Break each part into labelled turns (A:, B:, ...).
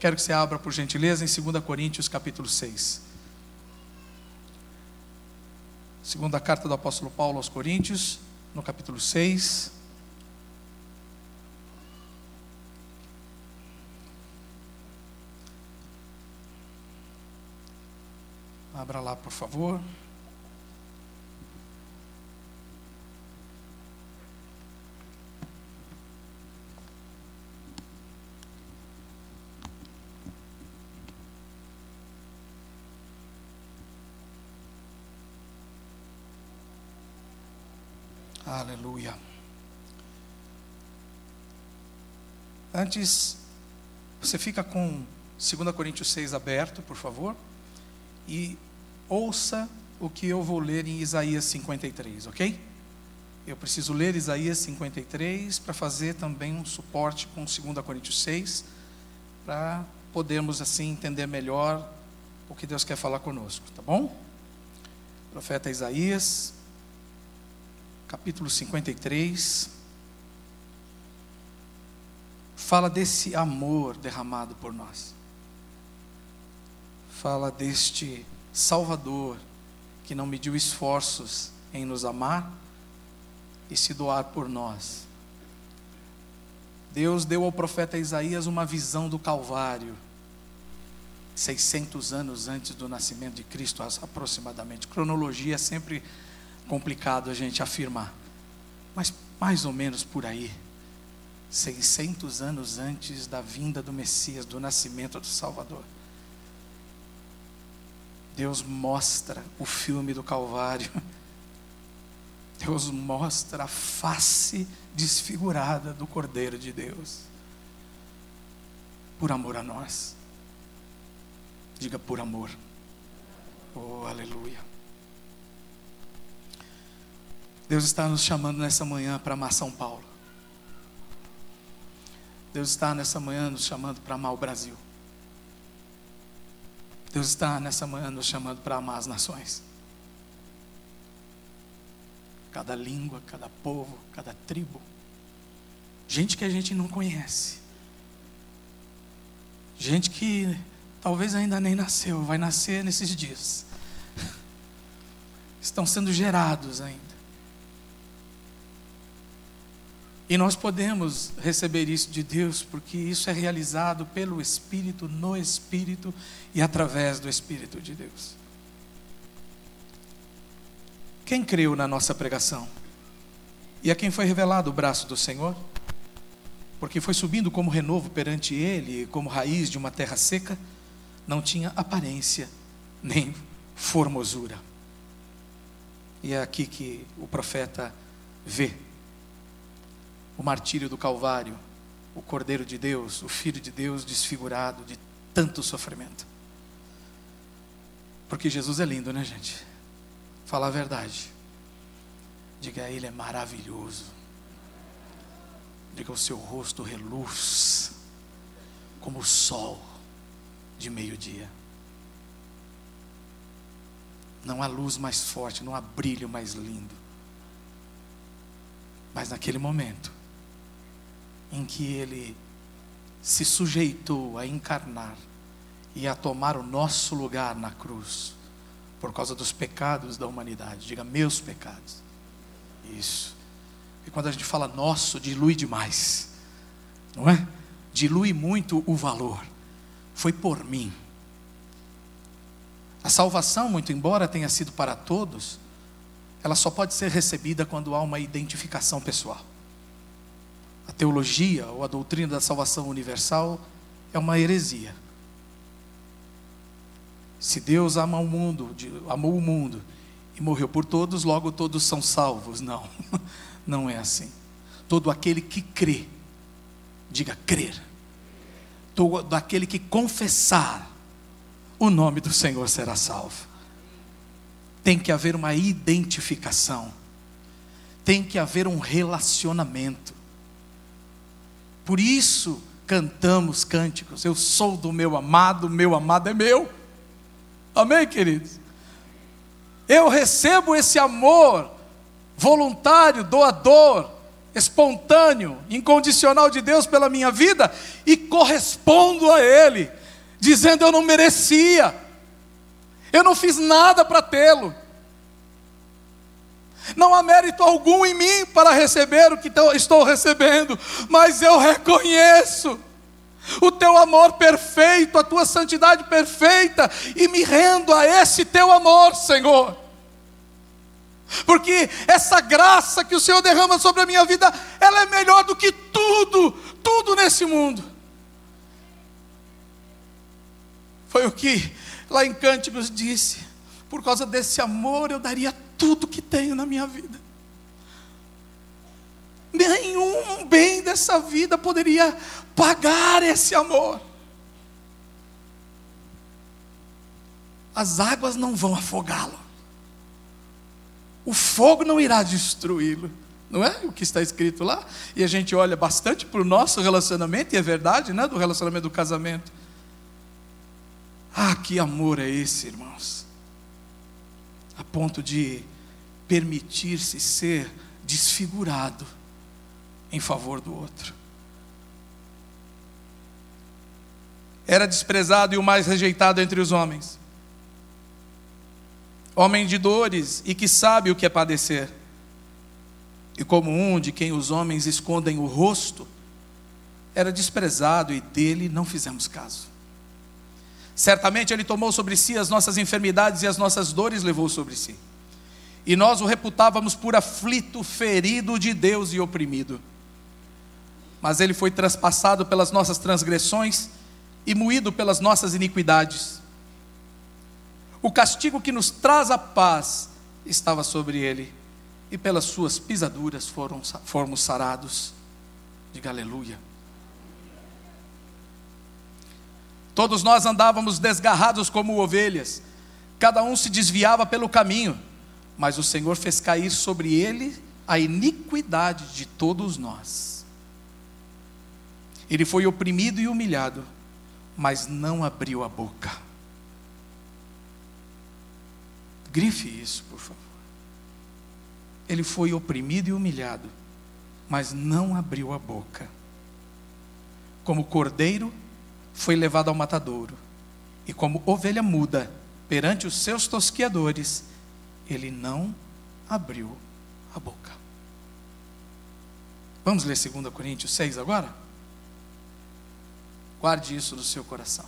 A: Quero que você abra, por gentileza, em 2 Coríntios, capítulo 6. Segunda carta do apóstolo Paulo aos Coríntios, no capítulo 6. Abra lá, por favor. Aleluia. Antes, você fica com 2 Coríntios 6 aberto, por favor, e ouça o que eu vou ler em Isaías 53, ok? Eu preciso ler Isaías 53 para fazer também um suporte com 2 Coríntios 6, para podermos assim entender melhor o que Deus quer falar conosco, tá bom? Profeta Isaías, capítulo 53, fala desse amor derramado por nós. Fala deste Salvador que não mediu esforços em nos amar e se doar por nós. Deus deu ao profeta Isaías uma visão do Calvário, 600 anos antes do nascimento de Cristo, aproximadamente. Cronologia é sempre complicado a gente afirmar, mas mais ou menos por aí, 600 anos antes da vinda do Messias, do nascimento do Salvador. Deus mostra o filme do Calvário. Deus mostra a face desfigurada do Cordeiro de Deus. Por amor a nós. Diga por amor. Oh, aleluia. Deus está nos chamando nessa manhã para amar São Paulo. Deus está nessa manhã nos chamando para amar o Brasil. Deus está nessa manhã nos chamando para amar as nações. Cada língua, cada povo, cada tribo. Gente que a gente não conhece. Gente que talvez ainda nem nasceu, vai nascer nesses dias. Estão sendo gerados ainda. E nós podemos receber isso de Deus, porque isso é realizado pelo Espírito, no Espírito e através do Espírito de Deus. Quem creu na nossa pregação? E a quem foi revelado o braço do Senhor? Porque foi subindo como renovo perante ele, como raiz de uma terra seca, não tinha aparência nem formosura. E é aqui que o profeta vê o martírio do Calvário, o Cordeiro de Deus, o Filho de Deus desfigurado de tanto sofrimento. Porque Jesus é lindo, né, gente? Fala a verdade. Diga, Ele é maravilhoso. Diga, o seu rosto reluz como o sol de meio-dia. Não há luz mais forte, não há brilho mais lindo. Mas naquele momento, em que ele se sujeitou a encarnar e a tomar o nosso lugar na cruz, por causa dos pecados da humanidade. Diga, meus pecados. Isso. E quando a gente fala nosso, dilui demais, não é? Dilui muito o valor. Foi por mim. A salvação, muito embora tenha sido para todos, ela só pode ser recebida quando há uma identificação pessoal a teologia ou a doutrina da salvação universal é uma heresia. Se Deus ama o mundo, amou o mundo e morreu por todos, logo todos são salvos. Não, não é assim. Todo aquele que crê, diga crer. Todo aquele que confessar o nome do Senhor será salvo. Tem que haver uma identificação, tem que haver um relacionamento. Por isso cantamos cânticos. Eu sou do meu amado, meu amado é meu. Amém, queridos? Eu recebo esse amor voluntário, doador, espontâneo, incondicional de Deus pela minha vida e correspondo a Ele, dizendo eu não merecia, eu não fiz nada para tê-lo. Não há mérito algum em mim para receber o que estou recebendo, mas eu reconheço o teu amor perfeito, a tua santidade perfeita, e me rendo a esse teu amor, Senhor. Porque essa graça que o Senhor derrama sobre a minha vida, ela é melhor do que tudo, tudo nesse mundo. Foi o que lá em Cânticos disse: por causa desse amor eu daria tudo que tenho na minha vida. Nenhum bem dessa vida poderia pagar esse amor. As águas não vão afogá-lo. O fogo não irá destruí-lo. Não é o que está escrito lá? E a gente olha bastante para o nosso relacionamento, e é verdade, né? Do relacionamento do casamento. Ah, que amor é esse, irmãos? A ponto de permitir-se ser desfigurado em favor do outro. Era desprezado e o mais rejeitado entre os homens. Homem de dores e que sabe o que é padecer. E como um de quem os homens escondem o rosto, era desprezado e dele não fizemos caso. Certamente ele tomou sobre si as nossas enfermidades e as nossas dores levou sobre si. E nós o reputávamos por aflito, ferido de Deus e oprimido. Mas ele foi traspassado pelas nossas transgressões e moído pelas nossas iniquidades. O castigo que nos traz a paz estava sobre ele, e pelas suas pisaduras foram, fomos sarados. Diga aleluia. Todos nós andávamos desgarrados como ovelhas, cada um se desviava pelo caminho, mas o Senhor fez cair sobre ele a iniquidade de todos nós. Ele foi oprimido e humilhado, mas não abriu a boca. Grife isso, por favor. Ele foi oprimido e humilhado, mas não abriu a boca. Como cordeiro, foi levado ao matadouro, e como ovelha muda perante os seus tosquiadores, ele não abriu a boca. Vamos ler 2 Coríntios 6 agora? Guarde isso no seu coração.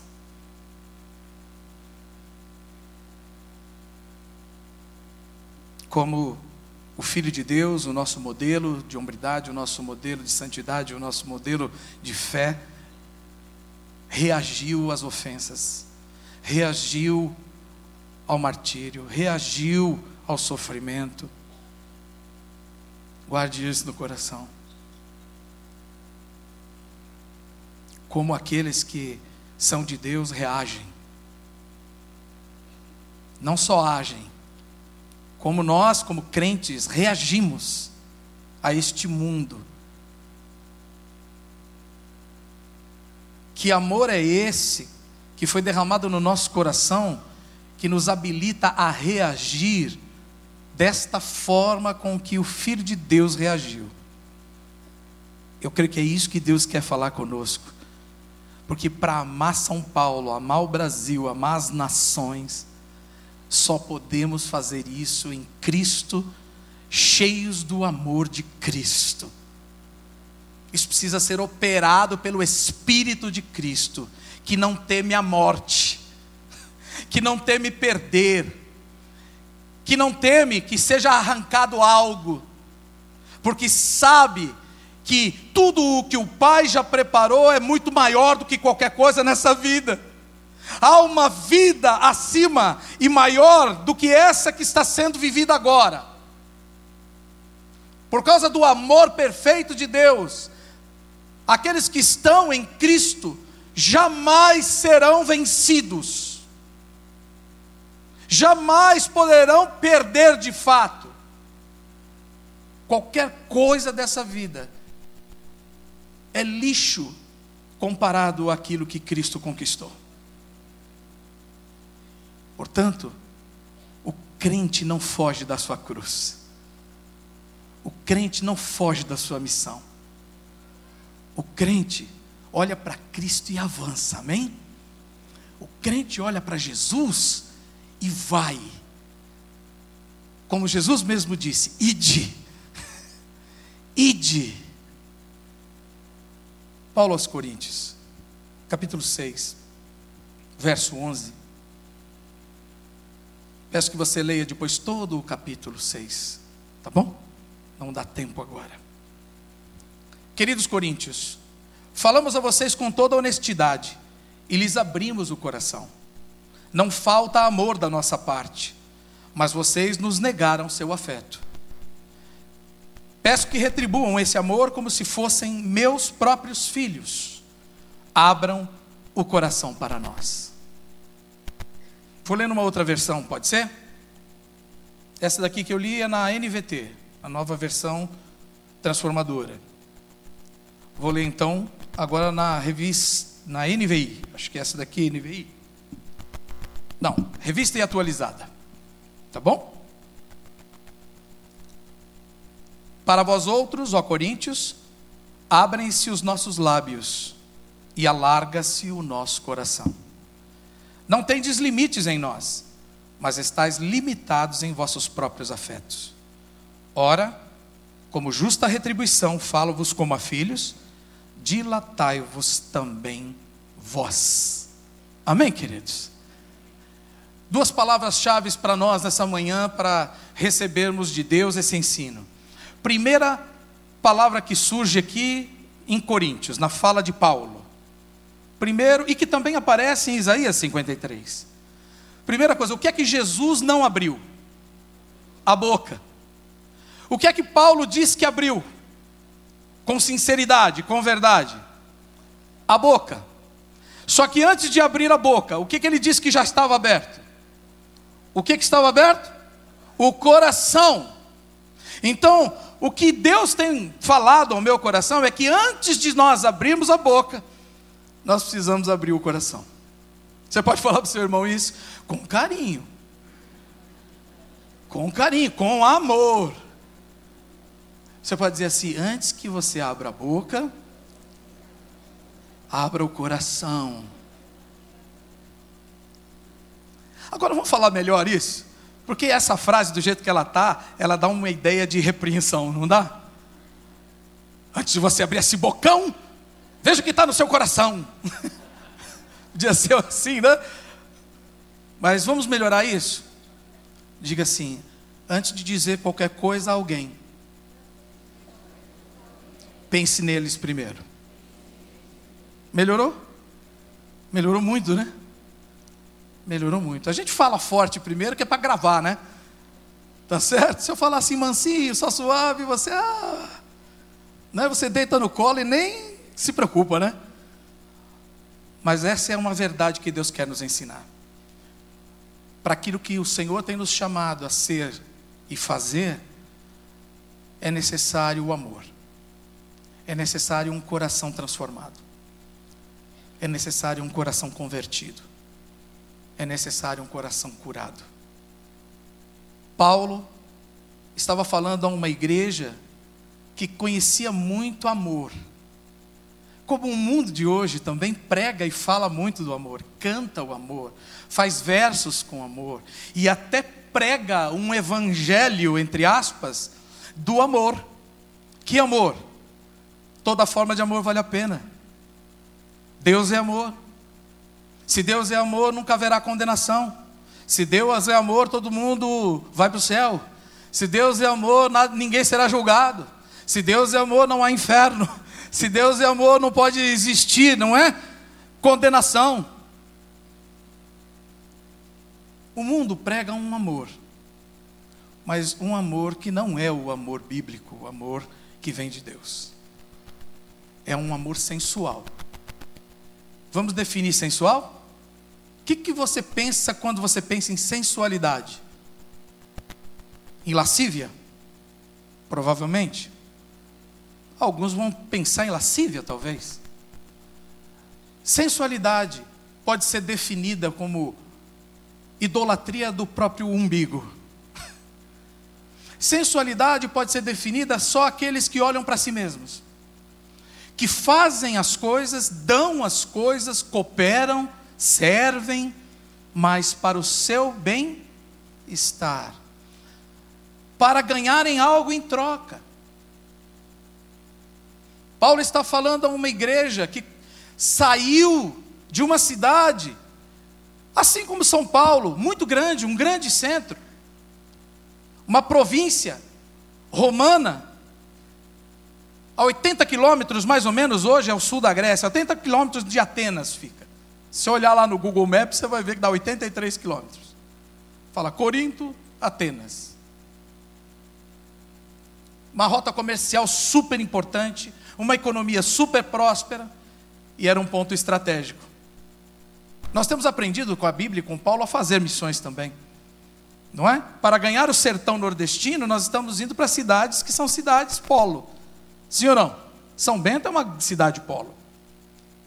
A: Como o Filho de Deus, o nosso modelo de hombridade, o nosso modelo de santidade, o nosso modelo de fé, reagiu às ofensas, reagiu ao martírio, reagiu ao sofrimento. Guarde isso no coração. Como aqueles que são de Deus reagem. Não só agem, como nós, como crentes, reagimos a este mundo Que amor é esse que foi derramado no nosso coração, que nos habilita a reagir desta forma com que o Filho de Deus reagiu? Eu creio que é isso que Deus quer falar conosco. Porque para amar São Paulo, amar o Brasil, amar as nações, só podemos fazer isso em Cristo, cheios do amor de Cristo. Isso precisa ser operado pelo Espírito de Cristo, que não teme a morte, que não teme perder, que não teme que seja arrancado algo, porque sabe que tudo o que o Pai já preparou é muito maior do que qualquer coisa nessa vida. Há uma vida acima e maior do que essa que está sendo vivida agora. Por causa do amor perfeito de Deus, aqueles que estão em Cristo jamais serão vencidos, jamais poderão perder de fato. Qualquer coisa dessa vida é lixo comparado àquilo que Cristo conquistou. Portanto, o crente não foge da sua cruz. O crente não foge da sua missão. O crente olha para Cristo e avança, amém? O crente olha para Jesus e vai. Como Jesus mesmo disse: ide, ide. Paulo aos Coríntios, capítulo 6, verso 11. Peço que você leia depois todo o capítulo 6, tá bom? Não dá tempo agora. Queridos coríntios, falamos a vocês com toda honestidade e lhes abrimos o coração. Não falta amor da nossa parte, mas vocês nos negaram seu afeto. Peço que retribuam esse amor como se fossem meus próprios filhos. Abram o coração para nós. Vou ler numa outra versão, pode ser? Essa daqui que eu li é na NVT, a nova versão transformadora. Vou ler então agora na revista, na NVI. Acho que é essa daqui, NVI. Não, revista e atualizada. Tá bom? Para vós outros, ó Coríntios, abrem-se os nossos lábios e alarga-se o nosso coração. Não tendes limites em nós, mas estáis limitados em vossos próprios afetos. Ora, como justa retribuição, falo-vos como a filhos, dilatai-vos também vós. Amém, queridos? Duas palavras-chave para nós nessa manhã para recebermos de Deus esse ensino. Primeira palavra que surge aqui em Coríntios, na fala de Paulo Primeiro, e que também aparece em Isaías 53. Primeira coisa, o que é que Jesus não abriu? A boca. O que é que Paulo diz que abriu? Com sinceridade, com verdade? A boca. Só que antes de abrir a boca, o que, que ele disse que já estava aberto? O que, que estava aberto? O coração. Então, o que Deus tem falado ao meu coração é que antes de nós abrirmos a boca, nós precisamos abrir o coração. Você pode falar para o seu irmão isso com carinho, com carinho, com amor. Você pode dizer assim: antes que você abra a boca, abra o coração. Agora vamos falar melhor isso, porque essa frase, do jeito que ela está, ela dá uma ideia de repreensão, não dá? Antes de você abrir esse bocão, Veja o que está no seu coração. Podia ser assim, né? Mas vamos melhorar isso? Diga assim: antes de dizer qualquer coisa a alguém, pense neles primeiro. Melhorou? Melhorou muito, né? Melhorou muito. A gente fala forte primeiro, que é para gravar, né? Tá certo? Se eu falar assim mansinho, só suave, você, ah, né? Você deita no colo e nem se preocupa, né? Mas essa é uma verdade que Deus quer nos ensinar. Para aquilo que o Senhor tem nos chamado a ser e fazer, é necessário o amor, é necessário um coração transformado, é necessário um coração convertido, é necessário um coração curado. Paulo estava falando a uma igreja que conhecia muito amor, como o mundo de hoje também prega e fala muito do amor, canta o amor, faz versos com amor e até prega um evangelho, entre aspas, do amor. Que amor? Toda forma de amor vale a pena. Deus é amor. Se Deus é amor, nunca haverá condenação. Se Deus é amor, todo mundo vai para o céu. Se Deus é amor, ninguém será julgado. Se Deus é amor, não há inferno. Se Deus é amor, não pode existir, não é? Condenação. O mundo prega um amor, mas um amor que não é o amor bíblico, o amor que vem de Deus. É um amor sensual. Vamos definir sensual? O que, que você pensa quando você pensa em sensualidade? Em lascívia? Provavelmente. Alguns vão pensar em lascívia, talvez. Sensualidade pode ser definida como idolatria do próprio umbigo. Sensualidade pode ser definida só aqueles que olham para si mesmos, que fazem as coisas, dão as coisas, cooperam, servem, mas para o seu bem-estar, para ganharem algo em troca. Paulo está falando a uma igreja que saiu de uma cidade, assim como São Paulo, muito grande, um grande centro, uma província romana, a 80 quilômetros mais ou menos hoje é o sul da Grécia, 80 quilômetros de Atenas fica. Se olhar lá no Google Maps, você vai ver que dá 83 quilômetros. Fala Corinto, Atenas. Uma rota comercial super importante, uma economia super próspera, e era um ponto estratégico. Nós temos aprendido com a Bíblia e com Paulo a fazer missões também. Não é? Para ganhar o sertão nordestino, nós estamos indo para cidades que são cidades polo. Sim ou não? São Bento é uma cidade polo.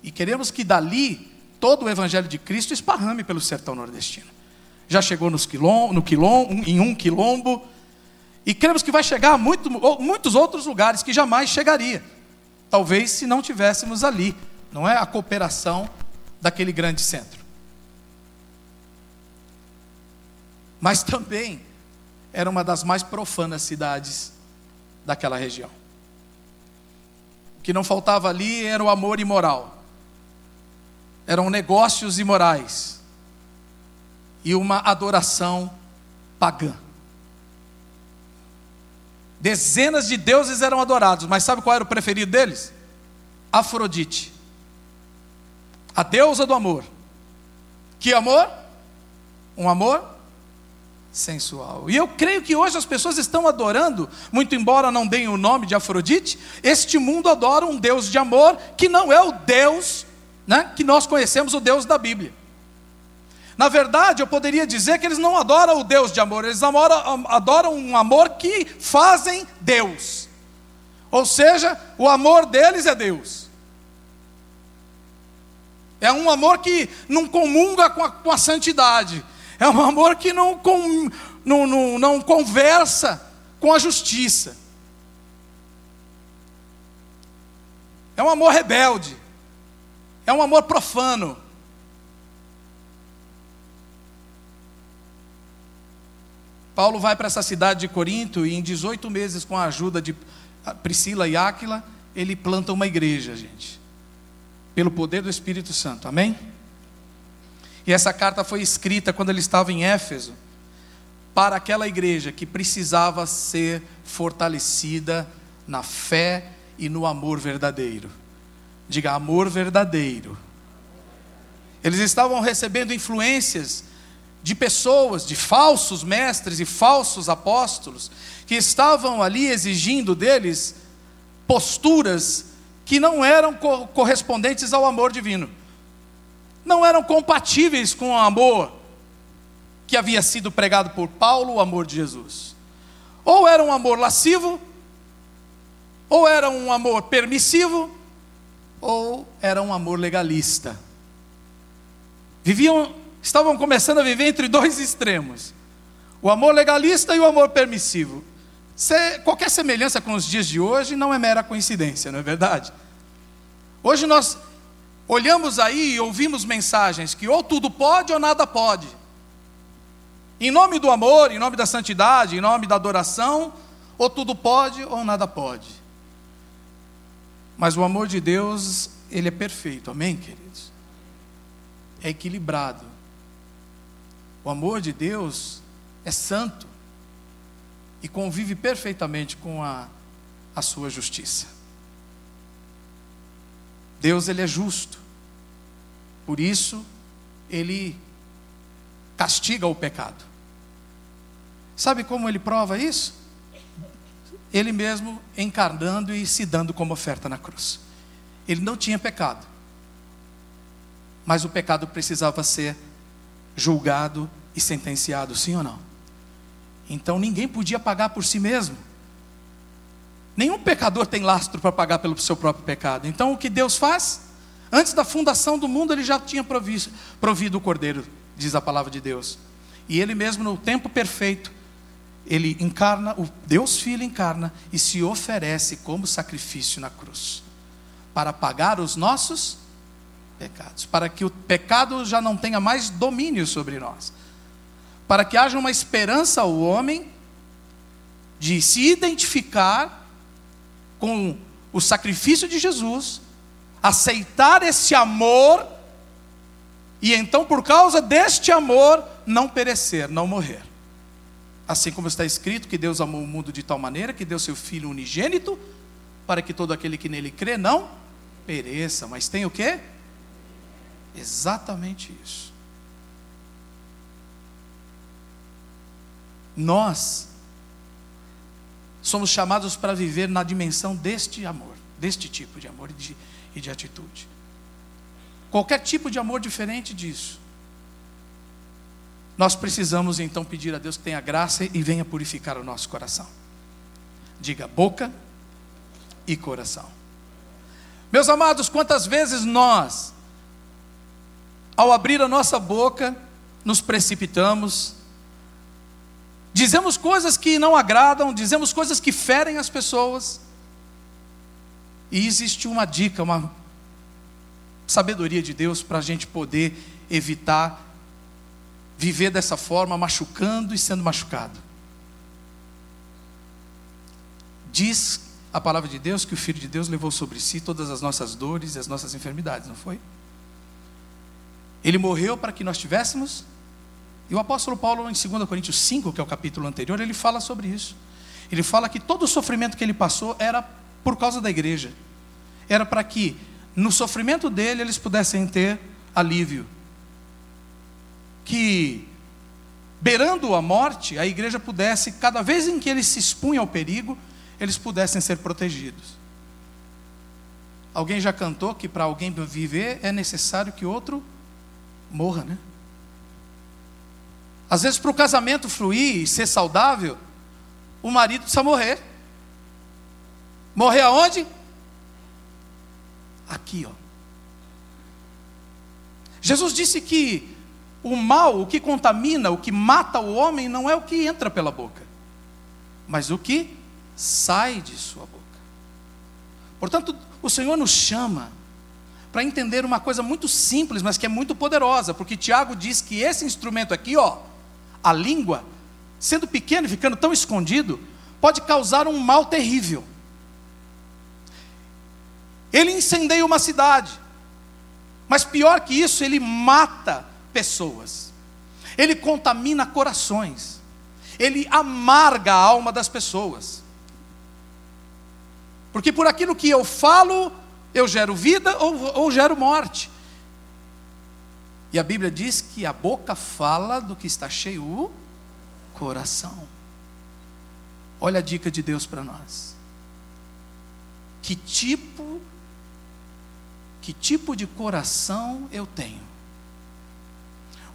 A: E queremos que dali todo o evangelho de Cristo esparrame pelo sertão nordestino. Já chegou nos quilom, no quilom, em um quilombo, e queremos que vai chegar a muito, muitos outros lugares que jamais chegaria. Talvez se não tivéssemos ali, não é a cooperação daquele grande centro. Mas também era uma das mais profanas cidades daquela região. O que não faltava ali era o amor imoral. Eram negócios imorais e uma adoração pagã. Dezenas de deuses eram adorados, mas sabe qual era o preferido deles? Afrodite, a deusa do amor. Que amor? Um amor sensual. E eu creio que hoje as pessoas estão adorando, muito embora não deem o nome de Afrodite, este mundo adora um Deus de amor que não é o Deus né, que nós conhecemos, o Deus da Bíblia. Na verdade, eu poderia dizer que eles não adoram o Deus de amor, eles adoram, adoram um amor que fazem Deus. Ou seja, o amor deles é Deus. É um amor que não comunga com a, com a santidade. É um amor que não, com, não, não, não conversa com a justiça. É um amor rebelde. É um amor profano. Paulo vai para essa cidade de Corinto e em 18 meses, com a ajuda de Priscila e Áquila, ele planta uma igreja, gente. Pelo poder do Espírito Santo. Amém? E essa carta foi escrita quando ele estava em Éfeso, para aquela igreja que precisava ser fortalecida na fé e no amor verdadeiro. Diga amor verdadeiro. Eles estavam recebendo influências de pessoas, de falsos mestres e falsos apóstolos, que estavam ali exigindo deles posturas que não eram co correspondentes ao amor divino, não eram compatíveis com o amor que havia sido pregado por Paulo, o amor de Jesus. Ou era um amor lascivo, ou era um amor permissivo, ou era um amor legalista. Viviam estavam começando a viver entre dois extremos: o amor legalista e o amor permissivo. Se, qualquer semelhança com os dias de hoje não é mera coincidência, não é verdade? Hoje nós olhamos aí e ouvimos mensagens que ou tudo pode ou nada pode. Em nome do amor, em nome da santidade, em nome da adoração, ou tudo pode ou nada pode. Mas o amor de Deus, ele é perfeito, amém, queridos? É equilibrado. O amor de Deus é santo e convive perfeitamente com a, a sua justiça. Deus ele é justo. Por isso ele castiga o pecado. Sabe como ele prova isso? Ele mesmo encarnando e se dando como oferta na cruz. Ele não tinha pecado. Mas o pecado precisava ser julgado e sentenciado, sim ou não? Então ninguém podia pagar por si mesmo. Nenhum pecador tem lastro para pagar pelo seu próprio pecado. Então o que Deus faz? Antes da fundação do mundo, ele já tinha provisto, provido o cordeiro, diz a palavra de Deus. E ele mesmo, no tempo perfeito, ele encarna, o Deus Filho encarna e se oferece como sacrifício na cruz, para pagar os nossos pecados, para que o pecado já não tenha mais domínio sobre nós, para que haja uma esperança ao homem de se identificar com o sacrifício de Jesus, aceitar esse amor e então, por causa deste amor, não perecer, não morrer. Assim como está escrito que Deus amou o mundo de tal maneira que deu seu Filho unigênito, para que todo aquele que nele crê não pereça, mas tem o quê? Exatamente isso. Nós somos chamados para viver na dimensão deste amor, deste tipo de amor e de, e de atitude. Qualquer tipo de amor diferente disso. Nós precisamos então pedir a Deus que tenha graça e venha purificar o nosso coração. Diga boca e coração. Meus amados, quantas vezes nós, ao abrir a nossa boca, nos precipitamos, dizemos coisas que não agradam, dizemos coisas que ferem as pessoas, e existe uma dica, uma sabedoria de Deus para a gente poder evitar viver dessa forma, machucando e sendo machucado. Diz a palavra de Deus que o Filho de Deus levou sobre si todas as nossas dores e as nossas enfermidades, não foi? Ele morreu para que nós tivéssemos. E o apóstolo Paulo, em 2 Coríntios 5, que é o capítulo anterior, ele fala sobre isso. Ele fala que todo o sofrimento que ele passou era por causa da igreja. Era para que no sofrimento dele eles pudessem ter alívio que, beirando a morte, a igreja pudesse, cada vez em que eles se expunham ao perigo, eles pudessem ser protegidos. Alguém já cantou que para alguém viver é necessário que outro morra, né? Às vezes, para o casamento fluir e ser saudável, o marido precisa morrer. Morrer aonde? Aqui, ó. Jesus disse que o mal, o que contamina, o que mata o homem, não é o que entra pela boca, mas o que sai de sua boca. Portanto, o Senhor nos chama para entender uma coisa muito simples, mas que é muito poderosa, porque Tiago diz que esse instrumento aqui, ó, a língua, sendo pequeno e ficando tão escondido, pode causar um mal terrível. Ele incendeia uma cidade, mas pior que isso, ele mata pessoas. Ele contamina corações. Ele amarga a alma das pessoas. Porque por aquilo que eu falo, eu gero vida ou, ou gero morte. E a Bíblia diz que a boca fala do que está cheio o coração. Olha a dica de Deus para nós. Que tipo que tipo de coração eu tenho?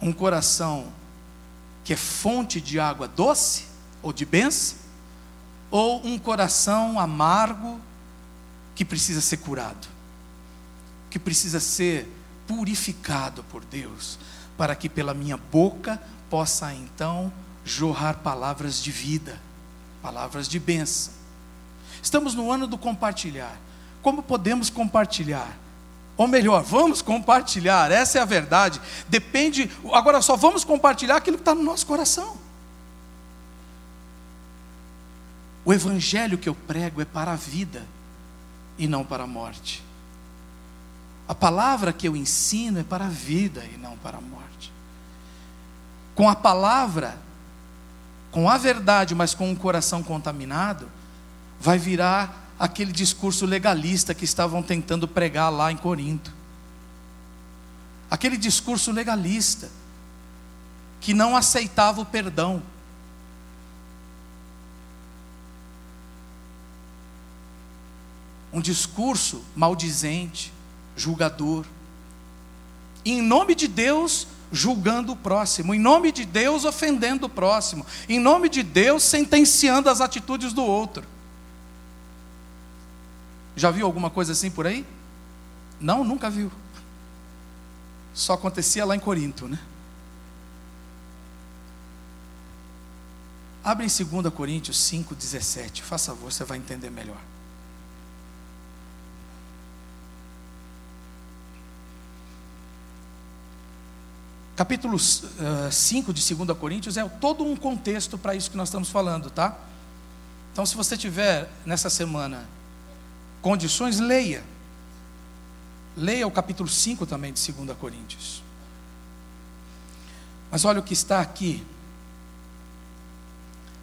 A: Um coração que é fonte de água doce ou de bênção, ou um coração amargo que precisa ser curado, que precisa ser purificado por Deus, para que pela minha boca possa então jorrar palavras de vida, palavras de bênção. Estamos no ano do compartilhar. Como podemos compartilhar? Ou melhor, vamos compartilhar, essa é a verdade. Depende, agora só vamos compartilhar aquilo que está no nosso coração. O evangelho que eu prego é para a vida e não para a morte. A palavra que eu ensino é para a vida e não para a morte. Com a palavra, com a verdade, mas com um coração contaminado, vai virar aquele discurso legalista que estavam tentando pregar lá em Corinto. Aquele discurso legalista que não aceitava o perdão. Um discurso maldizente, julgador. Em nome de Deus, julgando o próximo, em nome de Deus, ofendendo o próximo, em nome de Deus, sentenciando as atitudes do outro. Já viu alguma coisa assim por aí? Não, nunca viu. Só acontecia lá em Corinto, né? Abre em 2 Coríntios 5, 17. Faça favor, você vai entender melhor. Capítulo uh, 5 de 2 Coríntios é todo um contexto para isso que nós estamos falando, tá? Então, se você tiver nessa semana condições, leia. Leia o capítulo 5 também de 2 Coríntios. Mas olha o que está aqui.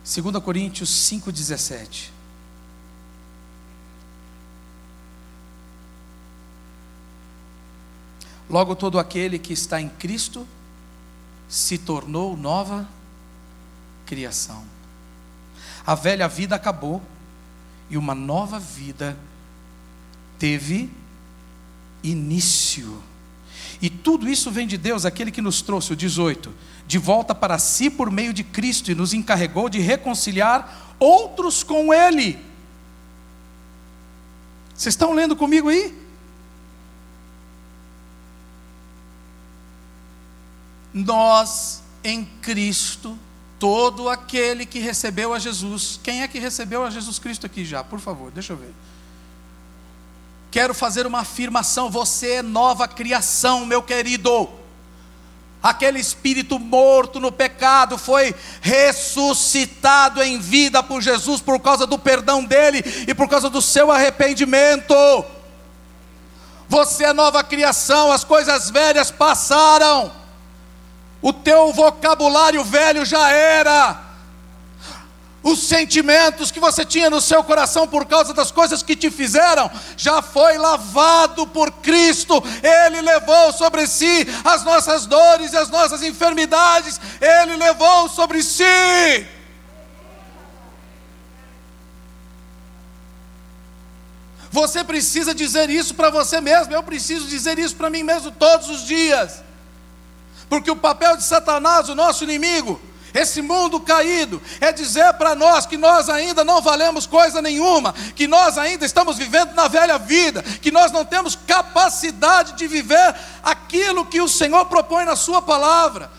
A: 2 Coríntios 5,17. Logo, todo aquele que está em Cristo se tornou nova criação. A velha vida acabou e uma nova vida teve início. E tudo isso vem de Deus, aquele que nos trouxe, o 18, de volta para si por meio de Cristo e nos encarregou de reconciliar outros com Ele. Vocês estão lendo comigo aí? Nós em Cristo, todo aquele que recebeu a Jesus, quem é que recebeu a Jesus Cristo aqui já? Por favor, deixa eu ver. Quero fazer uma afirmação: você é nova criação, meu querido. Aquele espírito morto no pecado foi ressuscitado em vida por Jesus por causa do perdão dele e por causa do seu arrependimento. Você é nova criação, as coisas velhas passaram, o teu vocabulário velho já era os sentimentos que você tinha no seu coração por causa das coisas que te fizeram, já foi lavado por Cristo, Ele levou sobre si as nossas dores e as nossas enfermidades, Ele levou sobre si. Você precisa dizer isso para você mesmo, eu preciso dizer isso para mim mesmo todos os dias, porque o papel de Satanás, o nosso inimigo, esse mundo caído é dizer para nós que nós ainda não valemos coisa nenhuma, que nós ainda estamos vivendo na velha vida, que nós não temos capacidade de viver aquilo que o Senhor propõe na Sua palavra.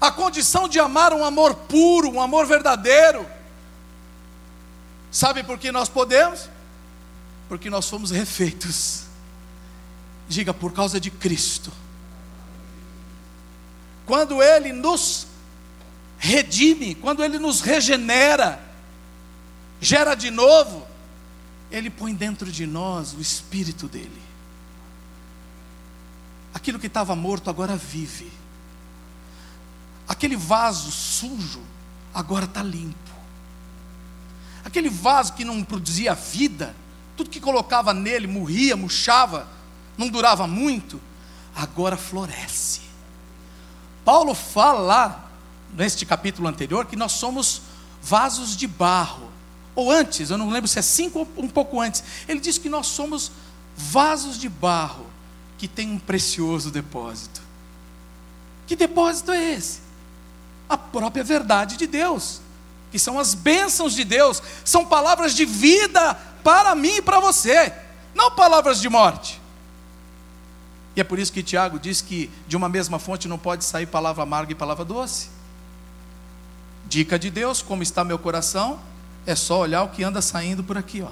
A: A condição de amar um amor puro, um amor verdadeiro. Sabe por que nós podemos? Porque nós fomos refeitos. Diga, por causa de Cristo. Quando Ele nos redime, quando Ele nos regenera, gera de novo, Ele põe dentro de nós o Espírito dele. Aquilo que estava morto agora vive. Aquele vaso sujo agora está limpo. Aquele vaso que não produzia vida, tudo que colocava nele morria, murchava, não durava muito, agora floresce. Paulo fala neste capítulo anterior, que nós somos vasos de barro. Ou antes, eu não lembro se é cinco ou um pouco antes. Ele diz que nós somos vasos de barro que tem um precioso depósito. Que depósito é esse? A própria verdade de Deus, que são as bênçãos de Deus, são palavras de vida para mim e para você, não palavras de morte. E é por isso que Tiago diz que de uma mesma fonte não pode sair palavra amarga e palavra doce. Dica de Deus, como está meu coração, é só olhar o que anda saindo por aqui, ó.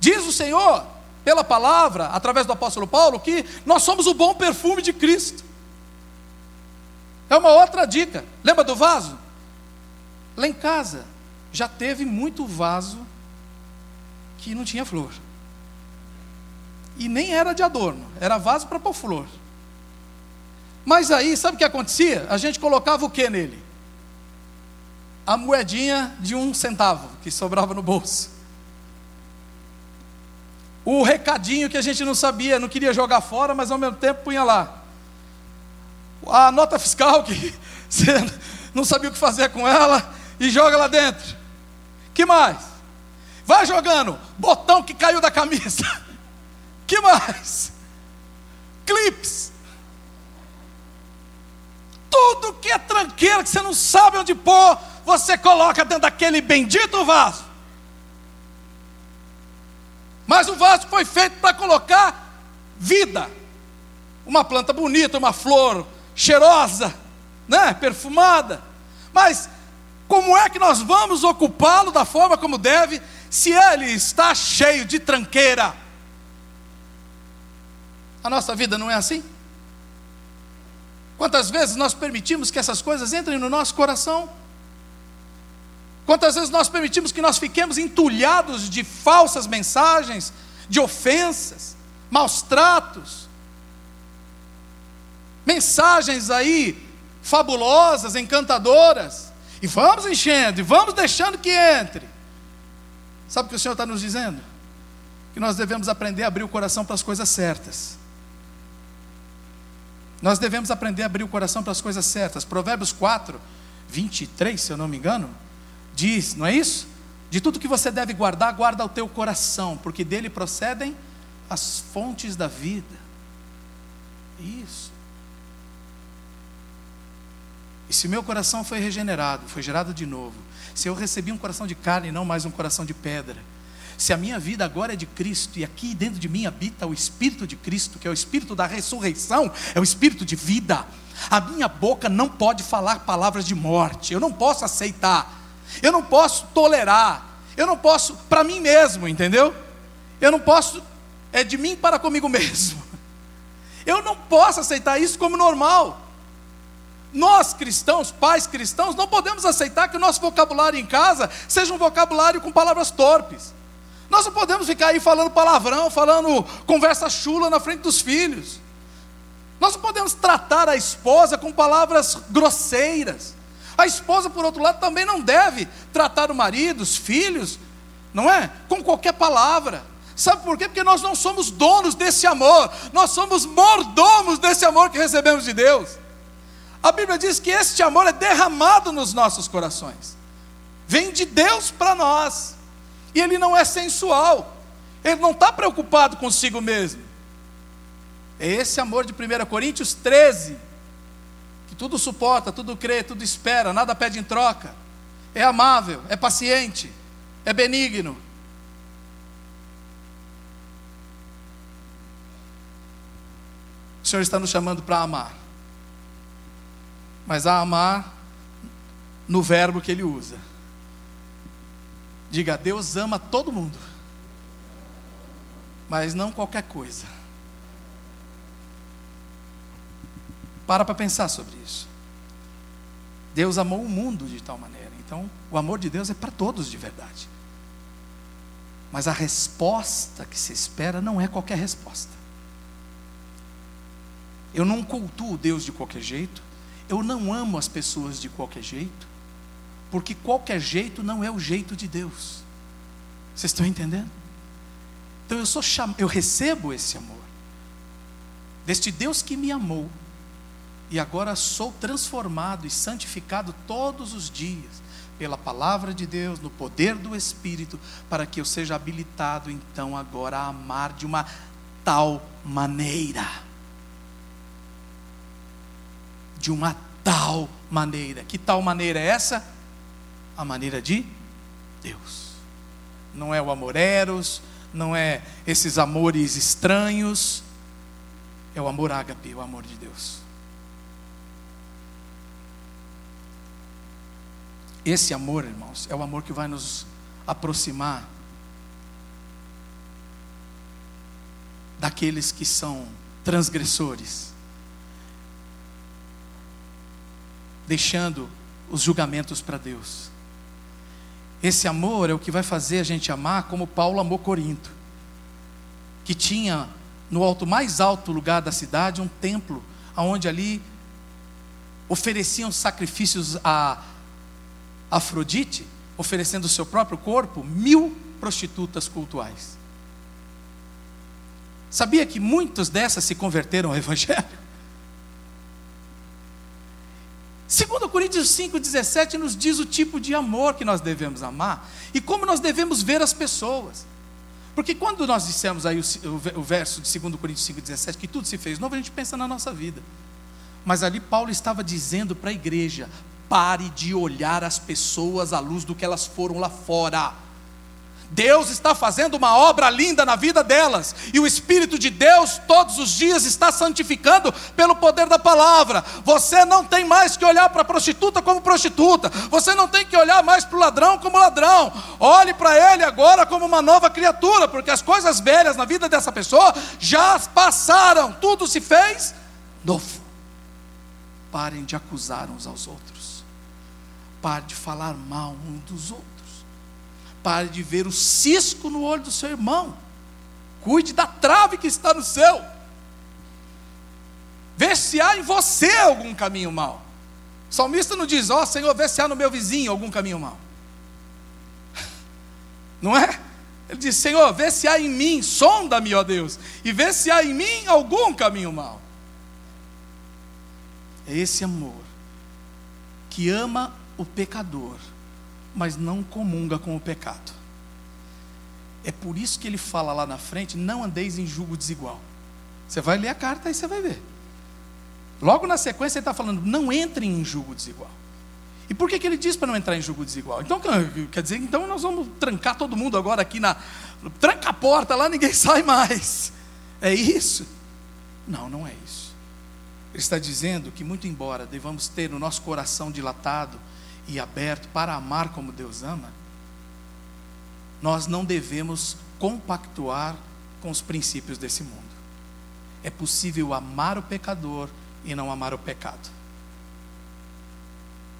A: Diz o Senhor, pela palavra, através do apóstolo Paulo, que nós somos o bom perfume de Cristo. É uma outra dica. Lembra do vaso? Lá em casa já teve muito vaso que não tinha flor. E nem era de adorno, era vaso para pôr flor. Mas aí, sabe o que acontecia? A gente colocava o que nele? A moedinha de um centavo que sobrava no bolso. O recadinho que a gente não sabia, não queria jogar fora, mas ao mesmo tempo punha lá. A nota fiscal que você não sabia o que fazer com ela e joga lá dentro. Que mais? Vai jogando. Botão que caiu da camisa. Que mais? Clips tudo que é tranqueira, que você não sabe onde pôr, você coloca dentro daquele bendito vaso. Mas o vaso foi feito para colocar vida. Uma planta bonita, uma flor cheirosa. né, perfumada. Mas como é que nós vamos ocupá-lo da forma como deve, se ele está cheio de tranqueira? A nossa vida não é assim? Quantas vezes nós permitimos que essas coisas entrem no nosso coração? Quantas vezes nós permitimos que nós fiquemos entulhados de falsas mensagens, de ofensas, maus tratos, mensagens aí fabulosas, encantadoras, e vamos enchendo, e vamos deixando que entre. Sabe o que o Senhor está nos dizendo? Que nós devemos aprender a abrir o coração para as coisas certas. Nós devemos aprender a abrir o coração para as coisas certas. Provérbios 4, 23, se eu não me engano, diz, não é isso? De tudo que você deve guardar, guarda o teu coração, porque dele procedem as fontes da vida. Isso. E se meu coração foi regenerado, foi gerado de novo, se eu recebi um coração de carne e não mais um coração de pedra, se a minha vida agora é de Cristo e aqui dentro de mim habita o Espírito de Cristo, que é o Espírito da ressurreição, é o Espírito de vida, a minha boca não pode falar palavras de morte, eu não posso aceitar, eu não posso tolerar, eu não posso para mim mesmo, entendeu? Eu não posso, é de mim para comigo mesmo, eu não posso aceitar isso como normal. Nós cristãos, pais cristãos, não podemos aceitar que o nosso vocabulário em casa seja um vocabulário com palavras torpes. Nós não podemos ficar aí falando palavrão, falando conversa chula na frente dos filhos. Nós não podemos tratar a esposa com palavras grosseiras. A esposa, por outro lado, também não deve tratar o marido, os filhos, não é? Com qualquer palavra. Sabe por quê? Porque nós não somos donos desse amor, nós somos mordomos desse amor que recebemos de Deus. A Bíblia diz que este amor é derramado nos nossos corações, vem de Deus para nós. E ele não é sensual. Ele não está preocupado consigo mesmo. É esse amor de 1 Coríntios 13, que tudo suporta, tudo crê, tudo espera, nada pede em troca. É amável, é paciente, é benigno. O Senhor está nos chamando para amar. Mas a amar no verbo que ele usa. Diga, Deus ama todo mundo, mas não qualquer coisa. Para para pensar sobre isso. Deus amou o mundo de tal maneira. Então, o amor de Deus é para todos de verdade. Mas a resposta que se espera não é qualquer resposta. Eu não cultuo Deus de qualquer jeito. Eu não amo as pessoas de qualquer jeito porque qualquer jeito não é o jeito de Deus. Vocês estão entendendo? Então eu sou cham... eu recebo esse amor deste Deus que me amou e agora sou transformado e santificado todos os dias pela palavra de Deus, no poder do Espírito, para que eu seja habilitado então agora a amar de uma tal maneira. De uma tal maneira. Que tal maneira é essa? A maneira de Deus. Não é o amor eros, não é esses amores estranhos, é o amor ágape, o amor de Deus. Esse amor, irmãos, é o amor que vai nos aproximar daqueles que são transgressores, deixando os julgamentos para Deus. Esse amor é o que vai fazer a gente amar como Paulo amou Corinto, que tinha no alto mais alto lugar da cidade um templo, onde ali ofereciam sacrifícios a Afrodite, oferecendo o seu próprio corpo, mil prostitutas cultuais. Sabia que muitas dessas se converteram ao Evangelho? Segundo Coríntios 5,17 nos diz o tipo de amor que nós devemos amar e como nós devemos ver as pessoas. Porque quando nós dissemos aí o, o verso de 2 Coríntios 5,17 que tudo se fez novo, a gente pensa na nossa vida. Mas ali Paulo estava dizendo para a igreja: pare de olhar as pessoas à luz do que elas foram lá fora. Deus está fazendo uma obra linda na vida delas, e o Espírito de Deus todos os dias está santificando pelo poder da palavra. Você não tem mais que olhar para a prostituta como prostituta, você não tem que olhar mais para o ladrão como ladrão. Olhe para ele agora como uma nova criatura, porque as coisas velhas na vida dessa pessoa já passaram, tudo se fez novo. Parem de acusar uns aos outros, parem de falar mal uns dos outros Pare de ver o cisco no olho do seu irmão. Cuide da trave que está no céu. Vê se há em você algum caminho mau. O salmista não diz, ó oh, Senhor, vê se há no meu vizinho algum caminho mau. Não é? Ele diz, Senhor, vê se há em mim, sonda-me, ó Deus, e vê se há em mim algum caminho mau. É esse amor que ama o pecador mas não comunga com o pecado. É por isso que ele fala lá na frente: não andeis em julgo desigual. Você vai ler a carta e você vai ver. Logo na sequência ele está falando: não entrem em julgo desigual. E por que, que ele diz para não entrar em julgo desigual? Então, quer dizer, então nós vamos trancar todo mundo agora aqui na. Tranca a porta lá, ninguém sai mais. É isso? Não, não é isso. Ele está dizendo que, muito embora devamos ter o nosso coração dilatado, e aberto para amar como Deus ama, nós não devemos compactuar com os princípios desse mundo. É possível amar o pecador e não amar o pecado.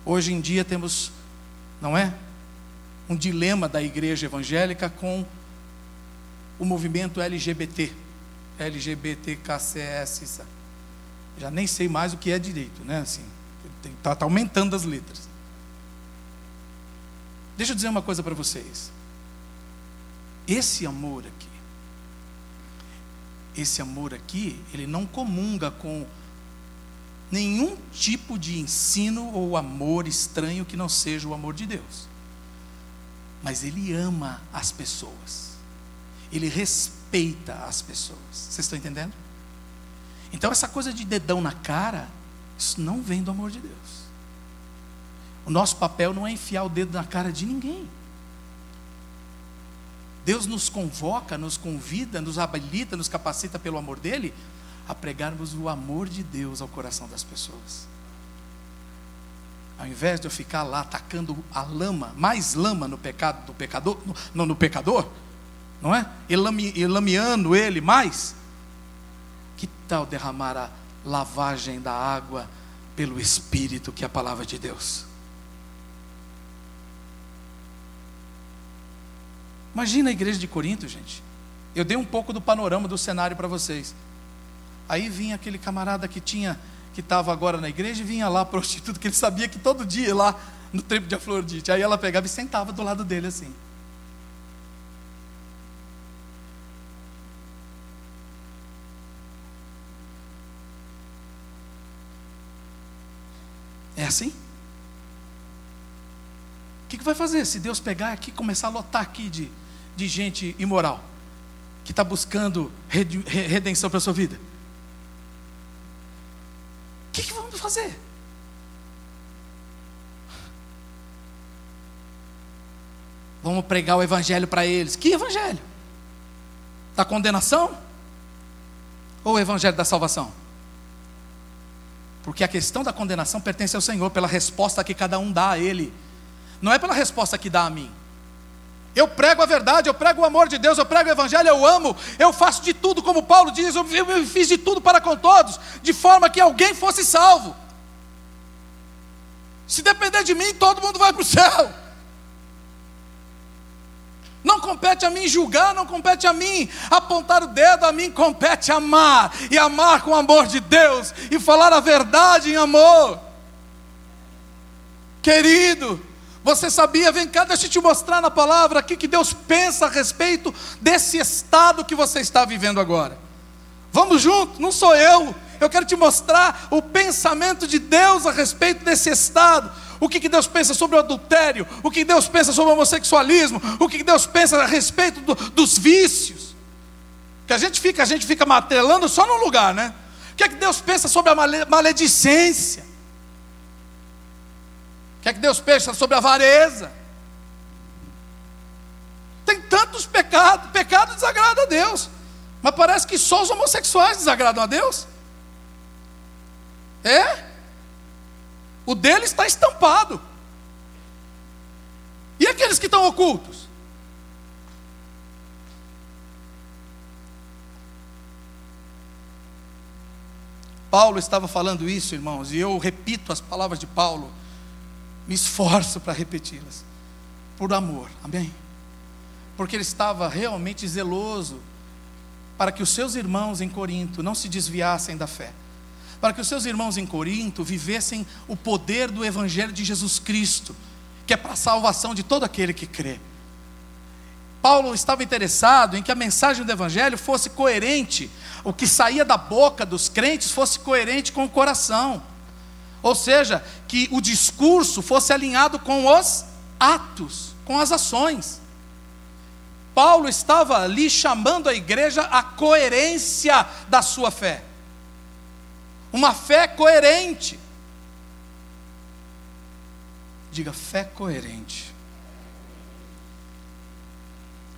A: Hoje em dia temos, não é? Um dilema da igreja evangélica com o movimento LGBT, LGBTKCS. Já nem sei mais o que é direito, né? Assim, está tá aumentando as letras. Deixa eu dizer uma coisa para vocês. Esse amor aqui, esse amor aqui, ele não comunga com nenhum tipo de ensino ou amor estranho que não seja o amor de Deus. Mas ele ama as pessoas. Ele respeita as pessoas. Vocês estão entendendo? Então essa coisa de dedão na cara, isso não vem do amor de Deus. O nosso papel não é enfiar o dedo na cara de ninguém. Deus nos convoca, nos convida, nos habilita, nos capacita pelo amor dele a pregarmos o amor de Deus ao coração das pessoas. Ao invés de eu ficar lá atacando a lama, mais lama no pecado do pecador, no, no, no pecador, não é? Elame, elameando ele mais. Que tal derramar a lavagem da água pelo Espírito, que é a palavra de Deus? Imagina a igreja de Corinto, gente. Eu dei um pouco do panorama do cenário para vocês. Aí vinha aquele camarada que tinha, que estava agora na igreja, e vinha lá prostituta, que ele sabia que todo dia lá no tempo de Afrodite. Aí ela pegava e sentava do lado dele assim. É assim? O que, que vai fazer se Deus pegar aqui e começar a lotar aqui de de gente imoral, que está buscando redenção para a sua vida? O que, que vamos fazer? Vamos pregar o evangelho para eles. Que evangelho? Da condenação? Ou o evangelho da salvação? Porque a questão da condenação pertence ao Senhor, pela resposta que cada um dá a Ele, não é pela resposta que dá a mim. Eu prego a verdade, eu prego o amor de Deus, eu prego o Evangelho, eu amo, eu faço de tudo, como Paulo diz, eu, eu fiz de tudo para com todos, de forma que alguém fosse salvo. Se depender de mim, todo mundo vai para o céu. Não compete a mim julgar, não compete a mim apontar o dedo, a mim compete amar, e amar com o amor de Deus, e falar a verdade em amor. Querido, você sabia? Vem cá, deixa eu te mostrar na palavra aqui que Deus pensa a respeito desse estado que você está vivendo agora. Vamos junto, não sou eu. Eu quero te mostrar o pensamento de Deus a respeito desse estado. O que, que Deus pensa sobre o adultério? O que Deus pensa sobre o homossexualismo? O que, Deus pensa a respeito do, dos vícios? Que a gente fica, a gente fica martelando só num lugar, né? O que é que Deus pensa sobre a maledicência? O que é que Deus pensa sobre a avareza? Tem tantos pecados, pecado desagrada a Deus. Mas parece que só os homossexuais desagradam a Deus. É? O dele está estampado. E aqueles que estão ocultos? Paulo estava falando isso, irmãos, e eu repito as palavras de Paulo, me esforço para repeti-las, por amor, amém? Porque ele estava realmente zeloso para que os seus irmãos em Corinto não se desviassem da fé, para que os seus irmãos em Corinto vivessem o poder do Evangelho de Jesus Cristo, que é para a salvação de todo aquele que crê. Paulo estava interessado em que a mensagem do Evangelho fosse coerente, o que saía da boca dos crentes fosse coerente com o coração, ou seja, que o discurso fosse alinhado com os atos, com as ações. Paulo estava ali chamando a igreja à coerência da sua fé, uma fé coerente. Diga, fé coerente.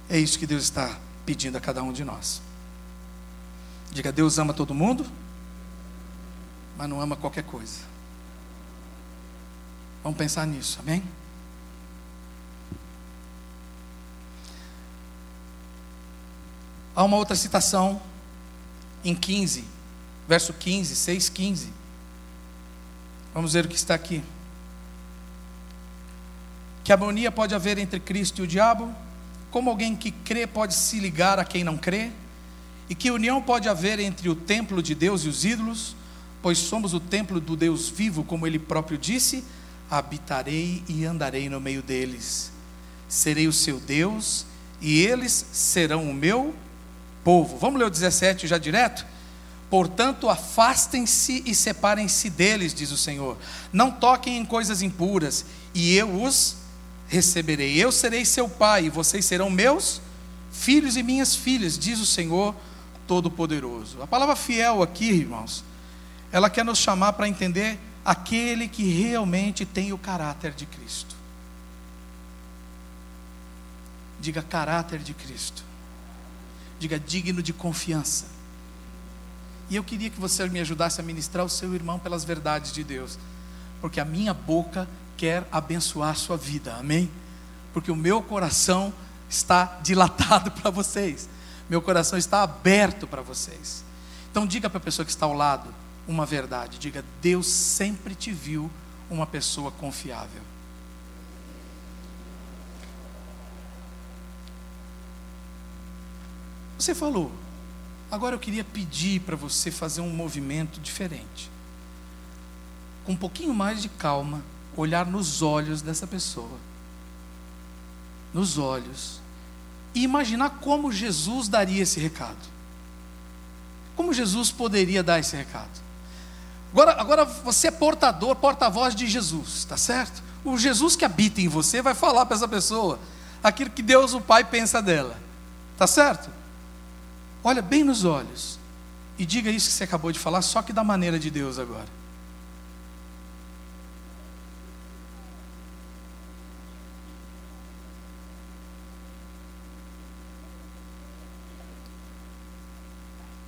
A: É isso que Deus está pedindo a cada um de nós. Diga, Deus ama todo mundo, mas não ama qualquer coisa. Vamos pensar nisso, amém? Há uma outra citação em 15, verso 15, 6, 15. Vamos ver o que está aqui. Que harmonia pode haver entre Cristo e o diabo? Como alguém que crê pode se ligar a quem não crê? E que união pode haver entre o templo de Deus e os ídolos? Pois somos o templo do Deus vivo, como ele próprio disse: habitarei e andarei no meio deles. Serei o seu Deus e eles serão o meu povo. Vamos ler o 17 já direto? Portanto, afastem-se e separem-se deles, diz o Senhor. Não toquem em coisas impuras, e eu os receberei. Eu serei seu pai, e vocês serão meus filhos e minhas filhas, diz o Senhor Todo-Poderoso. A palavra fiel aqui, irmãos, ela quer nos chamar para entender aquele que realmente tem o caráter de Cristo. Diga caráter de Cristo. Diga digno de confiança. E eu queria que você me ajudasse a ministrar o seu irmão pelas verdades de Deus, porque a minha boca quer abençoar a sua vida, amém? Porque o meu coração está dilatado para vocês, meu coração está aberto para vocês. Então, diga para a pessoa que está ao lado uma verdade: diga, Deus sempre te viu uma pessoa confiável. Você falou, agora eu queria pedir para você fazer um movimento diferente, com um pouquinho mais de calma olhar nos olhos dessa pessoa. Nos olhos. E imaginar como Jesus daria esse recado. Como Jesus poderia dar esse recado. Agora, agora você é portador, porta-voz de Jesus, está certo? O Jesus que habita em você vai falar para essa pessoa aquilo que Deus, o Pai, pensa dela. Está certo? Olha bem nos olhos e diga isso que você acabou de falar, só que da maneira de Deus agora.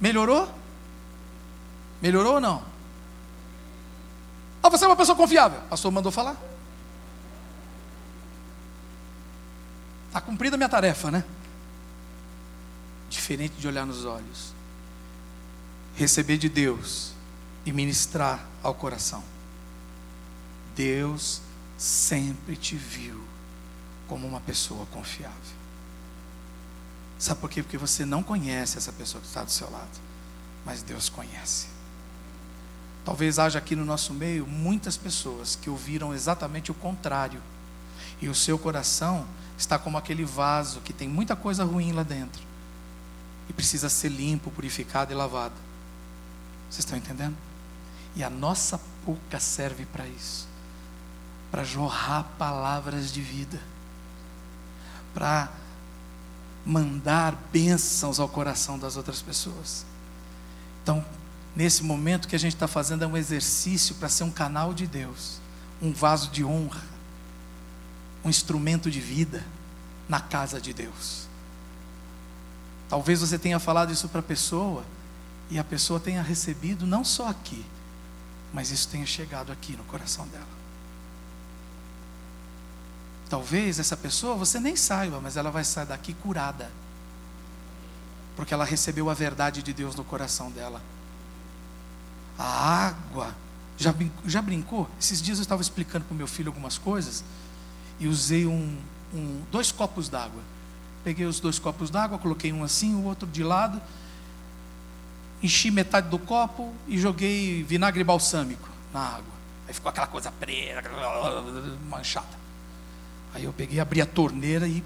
A: Melhorou? Melhorou ou não? Ah, você é uma pessoa confiável. O pastor mandou falar. Está cumprida a minha tarefa, né? Diferente de olhar nos olhos. Receber de Deus e ministrar ao coração. Deus sempre te viu como uma pessoa confiável. Sabe por quê? Porque você não conhece essa pessoa que está do seu lado, mas Deus conhece. Talvez haja aqui no nosso meio muitas pessoas que ouviram exatamente o contrário, e o seu coração está como aquele vaso que tem muita coisa ruim lá dentro, e precisa ser limpo, purificado e lavado. Vocês estão entendendo? E a nossa boca serve para isso para jorrar palavras de vida, para mandar bênçãos ao coração das outras pessoas. Então, nesse momento que a gente está fazendo é um exercício para ser um canal de Deus, um vaso de honra, um instrumento de vida na casa de Deus. Talvez você tenha falado isso para a pessoa e a pessoa tenha recebido não só aqui, mas isso tenha chegado aqui no coração dela. Talvez essa pessoa você nem saiba, mas ela vai sair daqui curada. Porque ela recebeu a verdade de Deus no coração dela. A água. Já, já brincou? Esses dias eu estava explicando para o meu filho algumas coisas e usei um, um dois copos d'água. Peguei os dois copos d'água, coloquei um assim, o outro de lado, enchi metade do copo e joguei vinagre balsâmico na água. Aí ficou aquela coisa preta, manchada. Aí eu peguei, abri a torneira e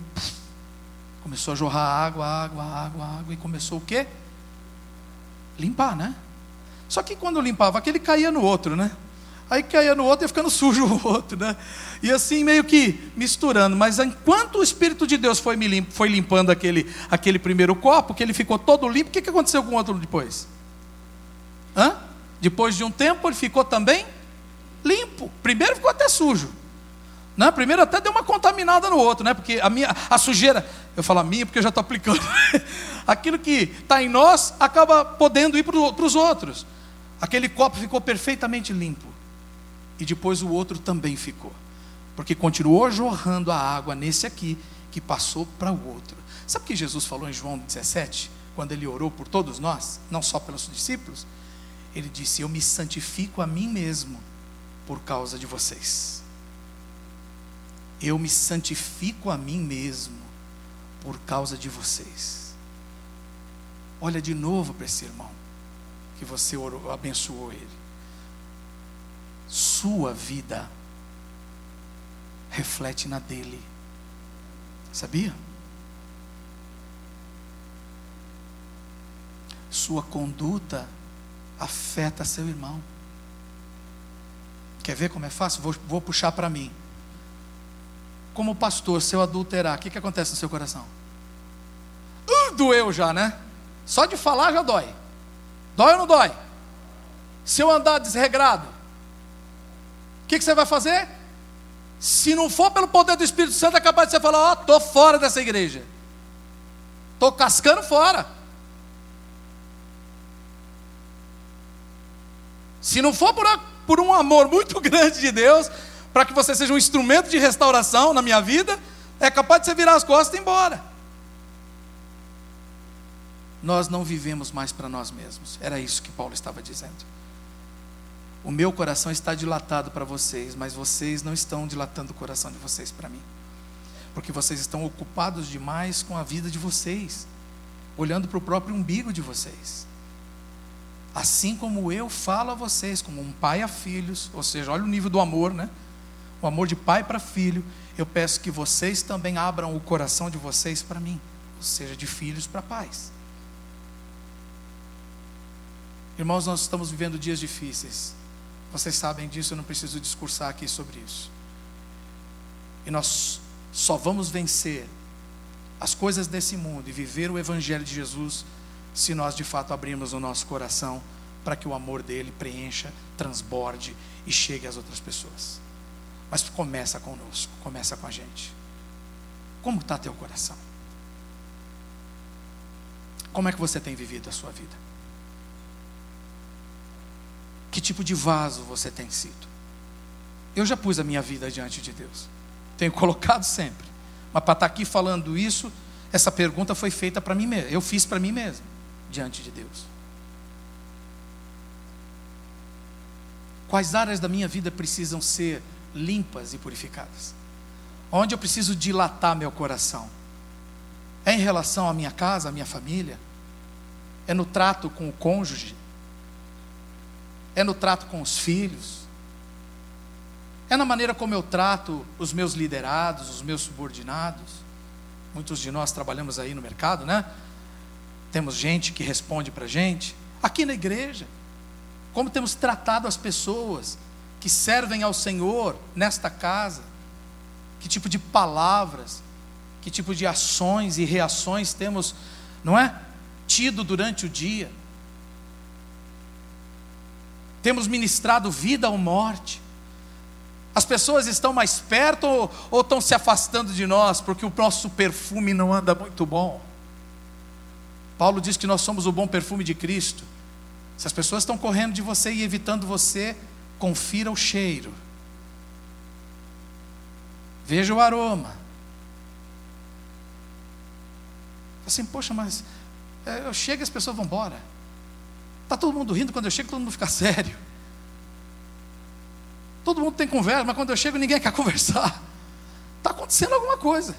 A: começou a jorrar água, água, água, água e começou o quê? Limpar, né? Só que quando eu limpava, aquele caía no outro, né? Aí caía no outro e ficando sujo o outro, né? E assim meio que misturando. Mas enquanto o Espírito de Deus foi, me limp, foi limpando aquele, aquele primeiro copo, que ele ficou todo limpo, o que, que aconteceu com o outro depois? Hã? Depois de um tempo ele ficou também limpo. Primeiro ficou até sujo. Né? Primeiro até deu uma contaminada no outro, né? Porque a minha, a sujeira, eu falo a minha porque eu já estou aplicando. Aquilo que está em nós acaba podendo ir para os outros. Aquele copo ficou perfeitamente limpo. E depois o outro também ficou. Porque continuou jorrando a água nesse aqui, que passou para o outro. Sabe o que Jesus falou em João 17? Quando ele orou por todos nós, não só pelos discípulos? Ele disse: Eu me santifico a mim mesmo por causa de vocês eu me santifico a mim mesmo por causa de vocês. Olha de novo para esse irmão que você orou, abençoou ele. Sua vida reflete na dele. Sabia? Sua conduta afeta seu irmão. Quer ver como é fácil? Vou, vou puxar para mim como pastor, se eu adulterar, o que, que acontece no seu coração? Uh, doeu já, né? Só de falar já dói. Dói ou não dói? Se eu andar desregrado, o que, que você vai fazer? Se não for pelo poder do Espírito Santo, é capaz de você falar: Ó, oh, estou fora dessa igreja, estou cascando fora. Se não for por, por um amor muito grande de Deus, para que você seja um instrumento de restauração na minha vida, é capaz de você virar as costas e ir embora. Nós não vivemos mais para nós mesmos. Era isso que Paulo estava dizendo. O meu coração está dilatado para vocês, mas vocês não estão dilatando o coração de vocês para mim. Porque vocês estão ocupados demais com a vida de vocês, olhando para o próprio umbigo de vocês. Assim como eu falo a vocês, como um pai a filhos, ou seja, olha o nível do amor, né? o amor de pai para filho, eu peço que vocês também abram o coração de vocês para mim, ou seja, de filhos para pais. Irmãos, nós estamos vivendo dias difíceis. Vocês sabem disso, eu não preciso discursar aqui sobre isso. E nós só vamos vencer as coisas desse mundo e viver o Evangelho de Jesus se nós de fato abrirmos o nosso coração para que o amor dele preencha, transborde e chegue às outras pessoas. Mas começa conosco, começa com a gente. Como está teu coração? Como é que você tem vivido a sua vida? Que tipo de vaso você tem sido? Eu já pus a minha vida diante de Deus. Tenho colocado sempre. Mas para estar tá aqui falando isso, essa pergunta foi feita para mim mesmo. Eu fiz para mim mesmo, diante de Deus. Quais áreas da minha vida precisam ser limpas e purificadas. Onde eu preciso dilatar meu coração? É em relação à minha casa, à minha família? É no trato com o cônjuge? É no trato com os filhos? É na maneira como eu trato os meus liderados, os meus subordinados? Muitos de nós trabalhamos aí no mercado, né? Temos gente que responde para gente. Aqui na igreja, como temos tratado as pessoas, que servem ao Senhor nesta casa? Que tipo de palavras, que tipo de ações e reações temos, não é? Tido durante o dia. Temos ministrado vida ou morte. As pessoas estão mais perto ou, ou estão se afastando de nós porque o nosso perfume não anda muito bom? Paulo diz que nós somos o bom perfume de Cristo. Se as pessoas estão correndo de você e evitando você, confira o cheiro. Veja o aroma. Assim, poxa, mas eu chego e as pessoas vão embora. Está todo mundo rindo, quando eu chego, todo mundo fica sério. Todo mundo tem conversa, mas quando eu chego ninguém quer conversar. Está acontecendo alguma coisa.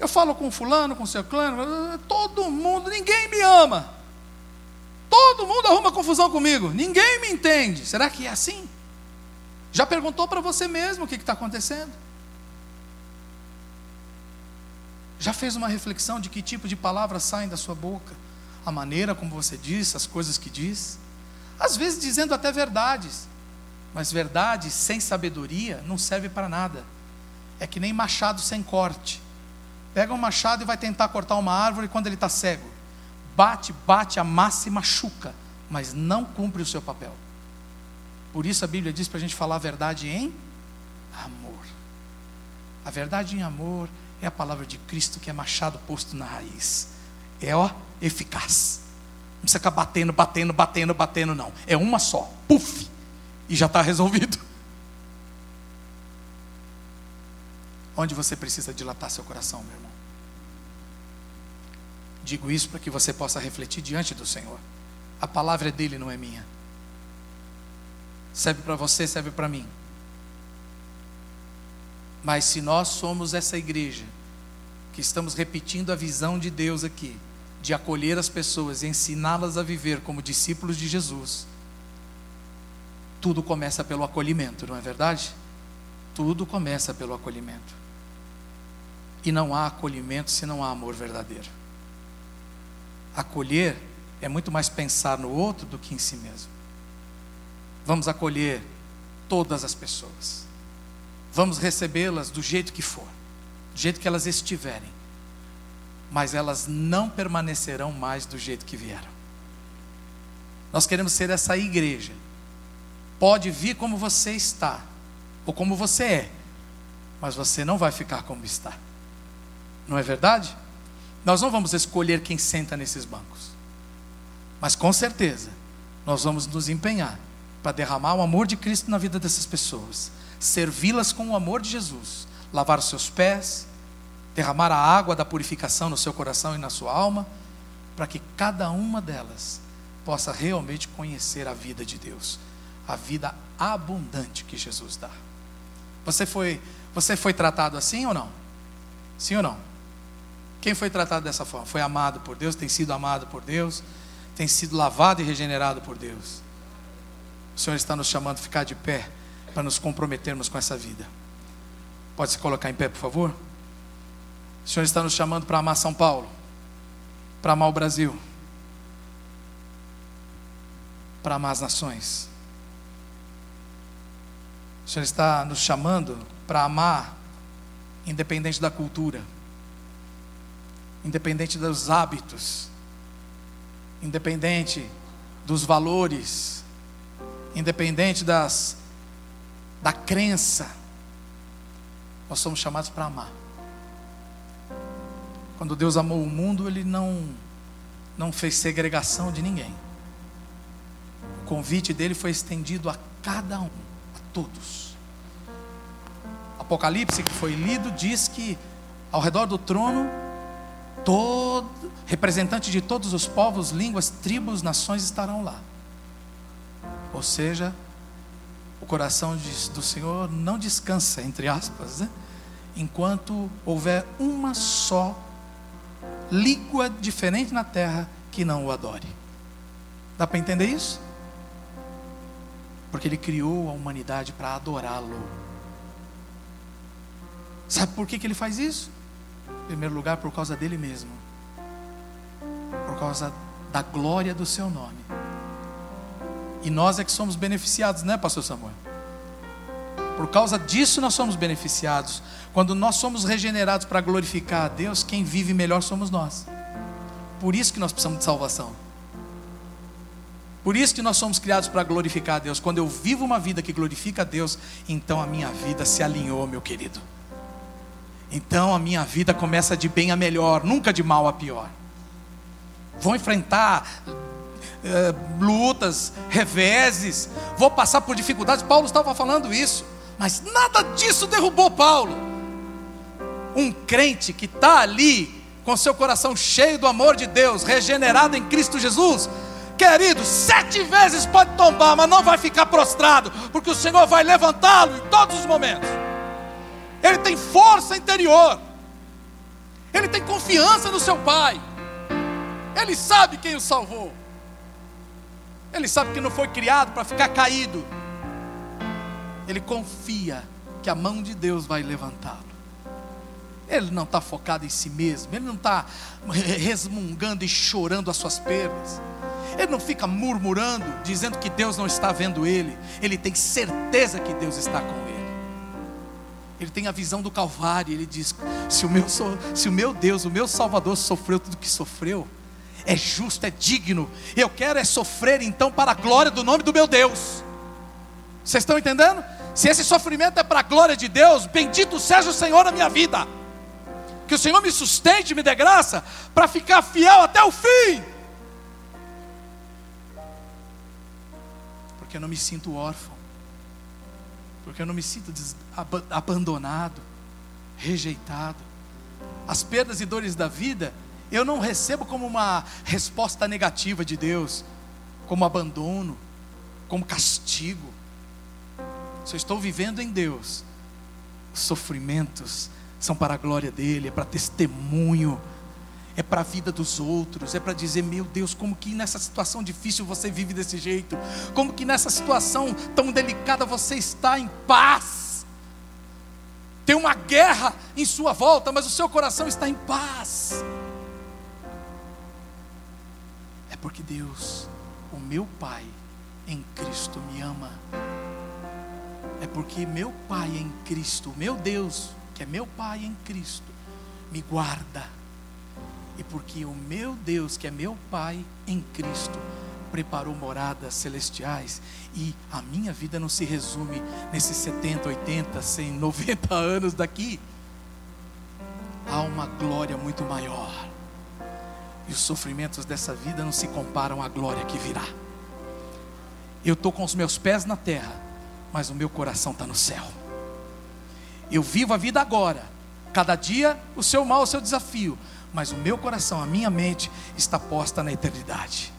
A: Eu falo com fulano, com seu clã, todo mundo, ninguém me ama. Todo mundo arruma confusão comigo, ninguém me entende. Será que é assim? Já perguntou para você mesmo o que está acontecendo? Já fez uma reflexão de que tipo de palavras saem da sua boca? a maneira como você diz, as coisas que diz, às vezes dizendo até verdades, mas verdade sem sabedoria não serve para nada. É que nem machado sem corte. Pega um machado e vai tentar cortar uma árvore quando ele está cego. Bate, bate, amassa e machuca, mas não cumpre o seu papel. Por isso a Bíblia diz para a gente falar a verdade em amor. A verdade em amor é a palavra de Cristo que é machado posto na raiz. É ó, eficaz. Não precisa ficar batendo, batendo, batendo, batendo, não. É uma só. Puf! E já está resolvido. Onde você precisa dilatar seu coração, meu irmão? Digo isso para que você possa refletir diante do Senhor. A palavra é dele, não é minha. Serve para você, serve para mim. Mas se nós somos essa igreja, que estamos repetindo a visão de Deus aqui, de acolher as pessoas e ensiná-las a viver como discípulos de Jesus, tudo começa pelo acolhimento, não é verdade? Tudo começa pelo acolhimento. E não há acolhimento se não há amor verdadeiro. Acolher é muito mais pensar no outro do que em si mesmo. Vamos acolher todas as pessoas. Vamos recebê-las do jeito que for, do jeito que elas estiverem mas elas não permanecerão mais do jeito que vieram. Nós queremos ser essa igreja. Pode vir como você está, ou como você é, mas você não vai ficar como está. Não é verdade? Nós não vamos escolher quem senta nesses bancos, mas com certeza nós vamos nos empenhar para derramar o amor de Cristo na vida dessas pessoas, servi-las com o amor de Jesus, lavar os seus pés, derramar a água da purificação no seu coração e na sua alma, para que cada uma delas possa realmente conhecer a vida de Deus, a vida abundante que Jesus dá. Você foi, você foi tratado assim ou não? Sim ou não? Quem foi tratado dessa forma? Foi amado por Deus, tem sido amado por Deus, tem sido lavado e regenerado por Deus. O Senhor está nos chamando a ficar de pé para nos comprometermos com essa vida. Pode se colocar em pé, por favor? O Senhor está nos chamando para amar São Paulo, para amar o Brasil, para amar as nações. O Senhor está nos chamando para amar, independente da cultura, independente dos hábitos, independente dos valores, independente das da crença. Nós somos chamados para amar. Quando Deus amou o mundo, Ele não, não fez segregação de ninguém. O convite dele foi estendido a cada um, a todos. Apocalipse que foi lido diz que ao redor do trono, todo, representante de todos os povos, línguas, tribos, nações estarão lá. Ou seja, o coração do Senhor não descansa, entre aspas, né? enquanto houver uma só língua diferente na terra que não o adore. Dá para entender isso? Porque ele criou a humanidade para adorá-lo. Sabe por que, que ele faz isso? Em primeiro lugar, por causa dele mesmo, por causa da glória do seu nome. E nós é que somos beneficiados, né, Pastor Samuel? Por causa disso nós somos beneficiados. Quando nós somos regenerados para glorificar a Deus, quem vive melhor somos nós. Por isso que nós precisamos de salvação. Por isso que nós somos criados para glorificar a Deus. Quando eu vivo uma vida que glorifica a Deus, então a minha vida se alinhou, meu querido. Então a minha vida começa de bem a melhor, nunca de mal a pior. Vou enfrentar é, lutas, reveses, vou passar por dificuldades. Paulo estava falando isso, mas nada disso derrubou Paulo. Um crente que está ali com seu coração cheio do amor de Deus, regenerado em Cristo Jesus, querido, sete vezes pode tombar, mas não vai ficar prostrado, porque o Senhor vai levantá-lo em todos os momentos. Ele tem força interior, ele tem confiança no seu Pai, ele sabe quem o salvou. Ele sabe que não foi criado para ficar caído. Ele confia que a mão de Deus vai levantá-lo. Ele não está focado em si mesmo, ele não está resmungando e chorando as suas perdas. Ele não fica murmurando, dizendo que Deus não está vendo ele. Ele tem certeza que Deus está com ele. Ele tem a visão do Calvário. Ele diz: se o meu, se o meu Deus, o meu Salvador, sofreu tudo que sofreu, é justo, é digno. Eu quero é sofrer então para a glória do nome do meu Deus. Vocês estão entendendo? Se esse sofrimento é para a glória de Deus, bendito seja o Senhor na minha vida. Que o Senhor me sustente, me dê graça para ficar fiel até o fim. Porque eu não me sinto órfão. Porque eu não me sinto abandonado, rejeitado. As perdas e dores da vida eu não recebo como uma resposta negativa de Deus, como abandono, como castigo. Se eu estou vivendo em Deus, os sofrimentos são para a glória dEle, é para testemunho, é para a vida dos outros, é para dizer: meu Deus, como que nessa situação difícil você vive desse jeito, como que nessa situação tão delicada você está em paz. Tem uma guerra em sua volta, mas o seu coração está em paz. Porque Deus, o meu Pai em Cristo me ama. É porque meu Pai em Cristo, meu Deus, que é meu Pai em Cristo, me guarda. E porque o meu Deus, que é meu Pai em Cristo, preparou moradas celestiais e a minha vida não se resume nesses 70, 80, 100, 90 anos daqui. Há uma glória muito maior. E os sofrimentos dessa vida não se comparam à glória que virá. Eu estou com os meus pés na terra, mas o meu coração está no céu. Eu vivo a vida agora. Cada dia o seu mal, o seu desafio. Mas o meu coração, a minha mente está posta na eternidade.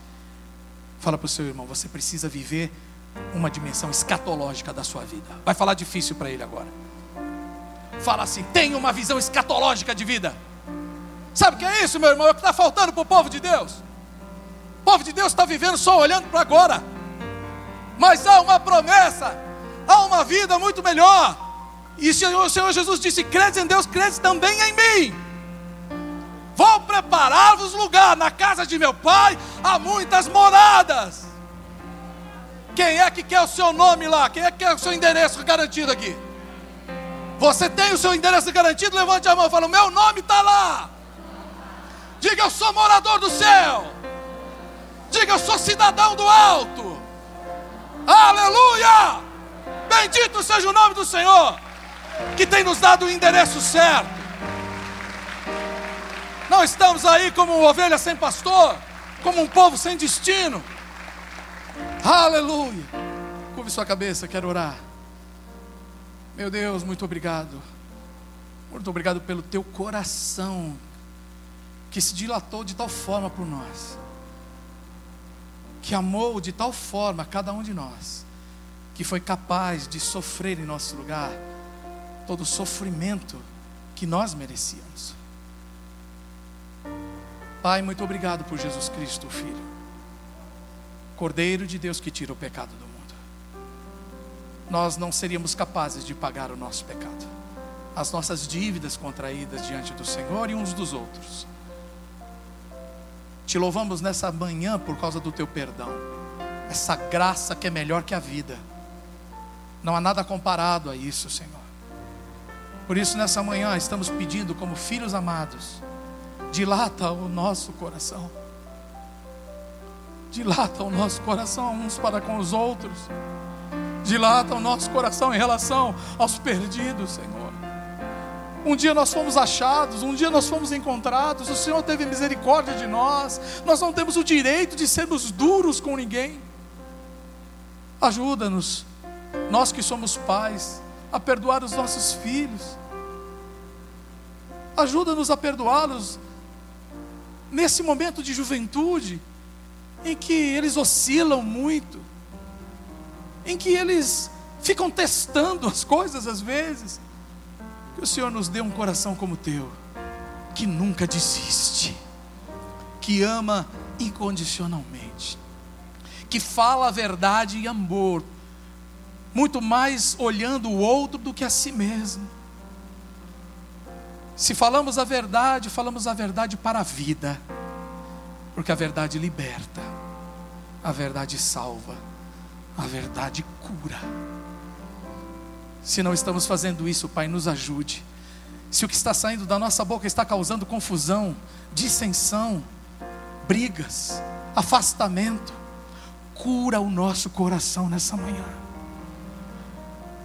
A: Fala para o seu irmão, você precisa viver uma dimensão escatológica da sua vida. Vai falar difícil para ele agora. Fala assim: tenha uma visão escatológica de vida. Sabe o que é isso, meu irmão? É o que está faltando para o povo de Deus. O povo de Deus está vivendo só olhando para agora. Mas há uma promessa, há uma vida muito melhor. E o Senhor Jesus disse: credes em Deus, credes também em mim. Vou preparar-vos lugar na casa de meu pai, há muitas moradas. Quem é que quer o seu nome lá? Quem é que quer o seu endereço garantido aqui? Você tem o seu endereço garantido? Levante a mão e fala: meu nome está lá. Diga, eu sou morador do céu. Diga, eu sou cidadão do alto. Aleluia! Bendito seja o nome do Senhor, que tem nos dado o endereço certo. Não estamos aí como ovelha sem pastor, como um povo sem destino. Aleluia! Curve sua cabeça, quero orar. Meu Deus, muito obrigado. Muito obrigado pelo teu coração que se dilatou de tal forma por nós, que amou de tal forma cada um de nós, que foi capaz de sofrer em nosso lugar todo o sofrimento que nós merecíamos. Pai, muito obrigado por Jesus Cristo, Filho, Cordeiro de Deus que tira o pecado do mundo. Nós não seríamos capazes de pagar o nosso pecado, as nossas dívidas contraídas diante do Senhor e uns dos outros. Te louvamos nessa manhã por causa do teu perdão, essa graça que é melhor que a vida. Não há nada comparado a isso, Senhor. Por isso, nessa manhã, estamos pedindo, como filhos amados, dilata o nosso coração. Dilata o nosso coração uns para com os outros. Dilata o nosso coração em relação aos perdidos, Senhor. Um dia nós fomos achados, um dia nós fomos encontrados, o Senhor teve misericórdia de nós. Nós não temos o direito de sermos duros com ninguém. Ajuda-nos, nós que somos pais, a perdoar os nossos filhos. Ajuda-nos a perdoá-los nesse momento de juventude, em que eles oscilam muito, em que eles ficam testando as coisas às vezes. Que o Senhor nos dê um coração como o teu, que nunca desiste, que ama incondicionalmente, que fala a verdade em amor, muito mais olhando o outro do que a si mesmo. Se falamos a verdade, falamos a verdade para a vida, porque a verdade liberta, a verdade salva, a verdade cura. Se não estamos fazendo isso, Pai, nos ajude. Se o que está saindo da nossa boca está causando confusão, dissensão, brigas, afastamento, cura o nosso coração nessa manhã.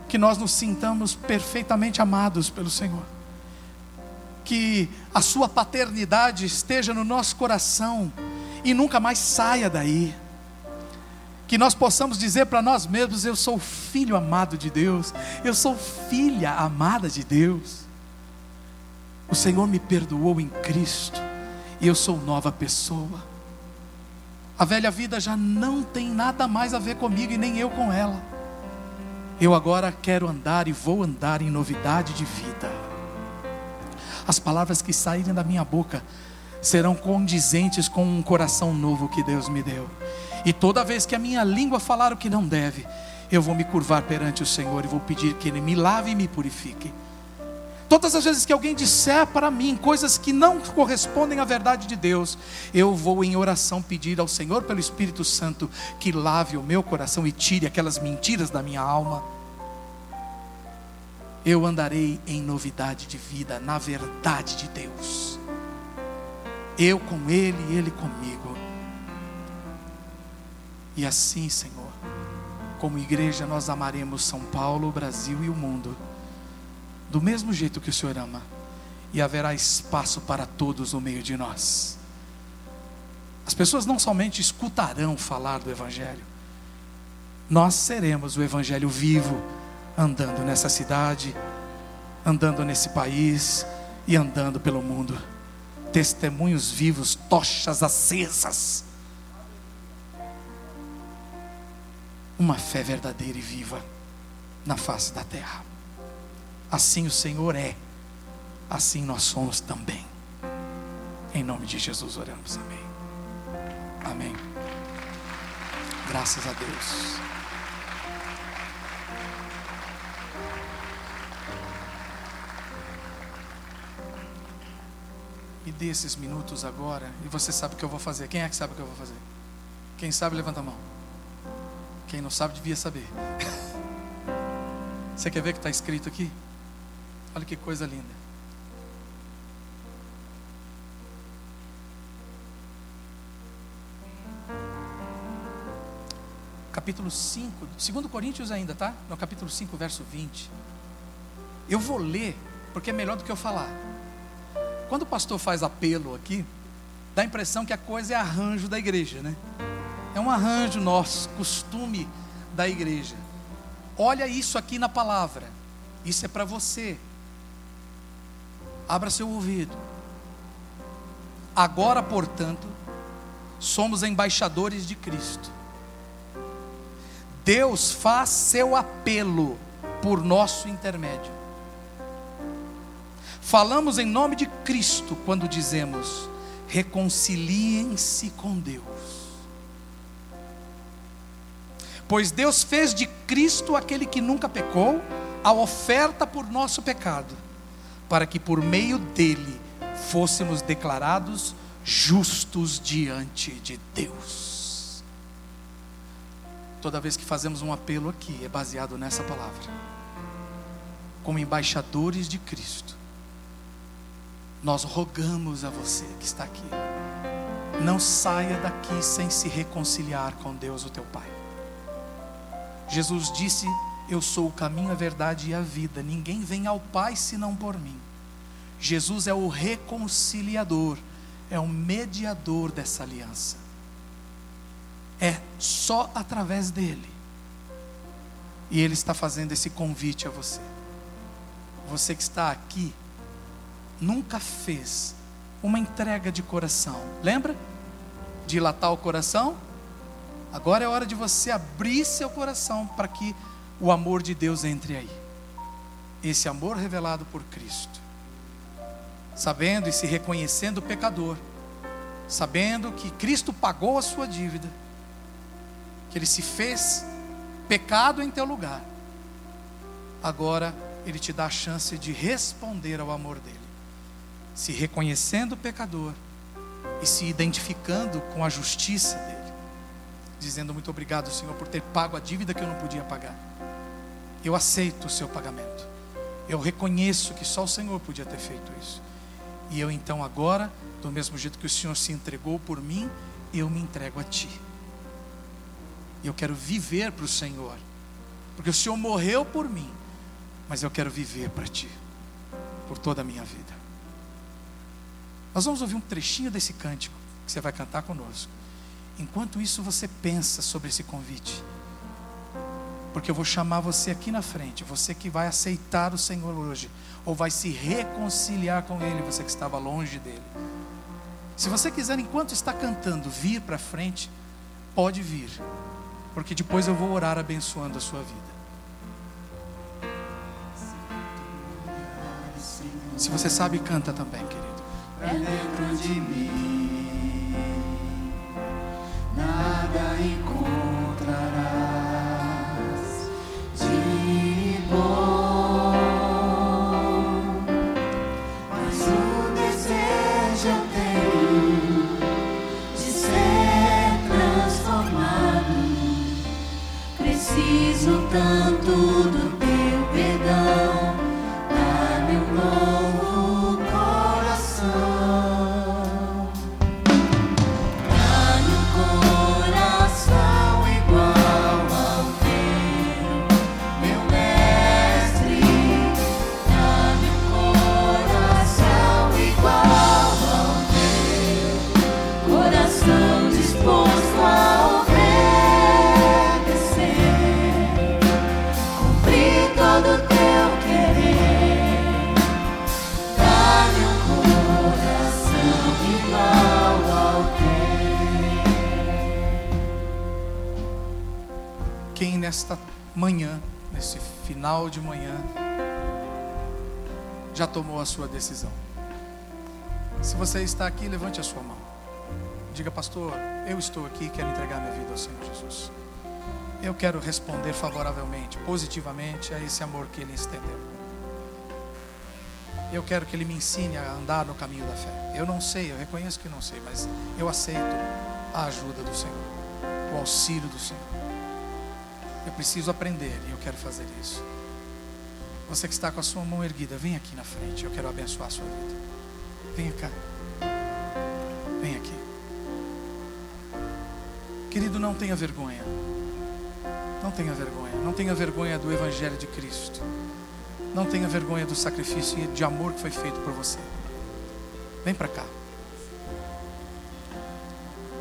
A: Que nós nos sintamos perfeitamente amados pelo Senhor. Que a Sua paternidade esteja no nosso coração e nunca mais saia daí que nós possamos dizer para nós mesmos: Eu sou filho amado de Deus, eu sou filha amada de Deus. O Senhor me perdoou em Cristo e eu sou nova pessoa. A velha vida já não tem nada mais a ver comigo e nem eu com ela. Eu agora quero andar e vou andar em novidade de vida. As palavras que saírem da minha boca serão condizentes com um coração novo que Deus me deu. E toda vez que a minha língua falar o que não deve, eu vou me curvar perante o Senhor e vou pedir que Ele me lave e me purifique. Todas as vezes que alguém disser para mim coisas que não correspondem à verdade de Deus, eu vou em oração pedir ao Senhor pelo Espírito Santo que lave o meu coração e tire aquelas mentiras da minha alma. Eu andarei em novidade de vida, na verdade de Deus. Eu com Ele e Ele comigo. E assim, Senhor, como igreja, nós amaremos São Paulo, o Brasil e o mundo, do mesmo jeito que o Senhor ama, e haverá espaço para todos no meio de nós. As pessoas não somente escutarão falar do Evangelho, nós seremos o Evangelho vivo, andando nessa cidade, andando nesse país e andando pelo mundo. Testemunhos vivos, tochas acesas uma fé verdadeira e viva na face da terra. Assim o Senhor é, assim nós somos também. Em nome de Jesus oramos, amém. Amém. Graças a Deus. Me dê esses minutos agora e você sabe o que eu vou fazer. Quem é que sabe o que eu vou fazer? Quem sabe, levanta a mão. Quem não sabe devia saber. Você quer ver o que está escrito aqui? Olha que coisa linda. Capítulo 5, 2 Coríntios ainda, tá? No capítulo 5, verso 20. Eu vou ler, porque é melhor do que eu falar. Quando o pastor faz apelo aqui, dá a impressão que a coisa é arranjo da igreja, né? É um arranjo nosso, costume da igreja. Olha isso aqui na palavra. Isso é para você. Abra seu ouvido. Agora, portanto, somos embaixadores de Cristo. Deus faz seu apelo por nosso intermédio. Falamos em nome de Cristo quando dizemos: reconciliem-se com Deus. Pois Deus fez de Cristo aquele que nunca pecou, a oferta por nosso pecado, para que por meio dele fôssemos declarados justos diante de Deus. Toda vez que fazemos um apelo aqui, é baseado nessa palavra. Como embaixadores de Cristo, nós rogamos a você que está aqui, Não saia daqui sem se reconciliar com Deus, o teu Pai. Jesus disse: Eu sou o caminho, a verdade e a vida. Ninguém vem ao Pai senão por mim. Jesus é o reconciliador, é o mediador dessa aliança. É só através dele. E ele está fazendo esse convite a você. Você que está aqui, nunca fez uma entrega de coração. Lembra? Dilatar o coração? Agora é hora de você abrir seu coração para que o amor de Deus entre aí. Esse amor revelado por Cristo. Sabendo e se reconhecendo pecador. Sabendo que Cristo pagou a sua dívida. Que Ele se fez pecado em teu lugar. Agora Ele te dá a chance de responder ao amor dele se reconhecendo pecador e se identificando com a justiça dele, dizendo muito obrigado, Senhor, por ter pago a dívida que eu não podia pagar. Eu aceito o seu pagamento. Eu reconheço que só o Senhor podia ter feito isso. E eu então agora, do mesmo jeito que o Senhor se entregou por mim, eu me entrego a ti. Eu quero viver para o Senhor. Porque o Senhor morreu por mim, mas eu quero viver para ti por toda a minha vida. Nós vamos ouvir um trechinho desse cântico que você vai cantar conosco. Enquanto isso, você pensa sobre esse convite. Porque eu vou chamar você aqui na frente, você que vai aceitar o Senhor hoje, ou vai se reconciliar com Ele, você que estava longe dele. Se você quiser, enquanto está cantando, vir para frente, pode vir, porque depois eu vou orar abençoando a sua vida. Se você sabe, canta também, querido
B: é dentro de mim, nada encontrarás de bom, mas o desejo eu tenho de ser transformado. Preciso tanto do
A: manhã, nesse final de manhã, já tomou a sua decisão. Se você está aqui, levante a sua mão. Diga, pastor, eu estou aqui, quero entregar minha vida ao Senhor Jesus. Eu quero responder favoravelmente, positivamente a esse amor que Ele estendeu. Eu quero que Ele me ensine a andar no caminho da fé. Eu não sei, eu reconheço que não sei, mas eu aceito a ajuda do Senhor, o auxílio do Senhor. Preciso aprender e eu quero fazer isso. Você que está com a sua mão erguida, vem aqui na frente. Eu quero abençoar a sua vida. Venha cá. Vem aqui. Querido, não tenha vergonha. Não tenha vergonha. Não tenha vergonha do Evangelho de Cristo. Não tenha vergonha do sacrifício e de amor que foi feito por você. Vem para cá.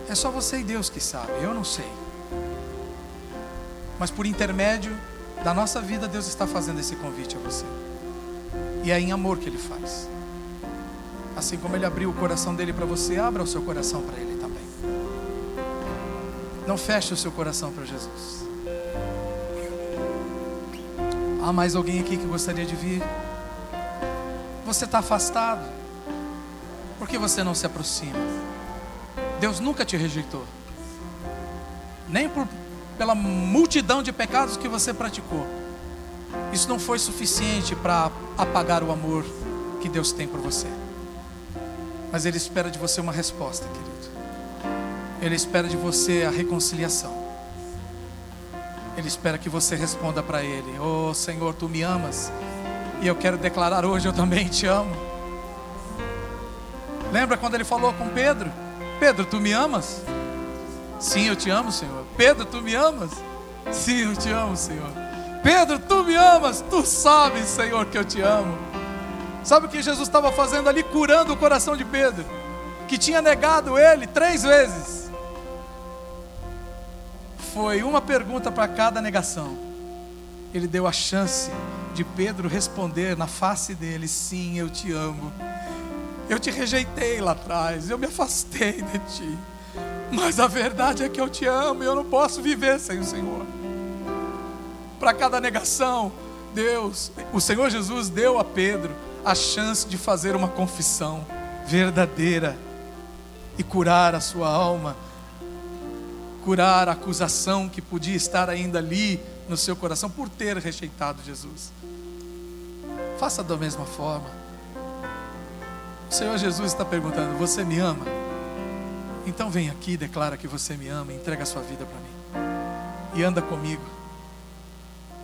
A: É só você e Deus que sabe. Eu não sei mas por intermédio da nossa vida, Deus está fazendo esse convite a você. E é em amor que Ele faz. Assim como Ele abriu o coração dele para você, abra o seu coração para Ele também. Não feche o seu coração para Jesus. Há mais alguém aqui que gostaria de vir? Você está afastado. Por que você não se aproxima? Deus nunca te rejeitou. Nem por pela multidão de pecados que você praticou. Isso não foi suficiente para apagar o amor que Deus tem por você. Mas Ele espera de você uma resposta, querido. Ele espera de você a reconciliação. Ele espera que você responda para Ele: Oh Senhor, tu me amas. E eu quero declarar hoje: Eu também te amo. Lembra quando Ele falou com Pedro? Pedro, tu me amas? Sim, eu te amo, Senhor. Pedro, tu me amas? Sim, eu te amo, Senhor. Pedro, tu me amas? Tu sabes, Senhor, que eu te amo. Sabe o que Jesus estava fazendo ali? Curando o coração de Pedro, que tinha negado ele três vezes. Foi uma pergunta para cada negação. Ele deu a chance de Pedro responder na face dele: Sim, eu te amo. Eu te rejeitei lá atrás, eu me afastei de ti. Mas a verdade é que eu te amo e eu não posso viver sem o Senhor. Para cada negação, Deus, o Senhor Jesus deu a Pedro a chance de fazer uma confissão verdadeira e curar a sua alma, curar a acusação que podia estar ainda ali no seu coração por ter rejeitado Jesus. Faça da mesma forma. O Senhor Jesus está perguntando: Você me ama? Então vem aqui, declara que você me ama, entrega a sua vida para mim. E anda comigo.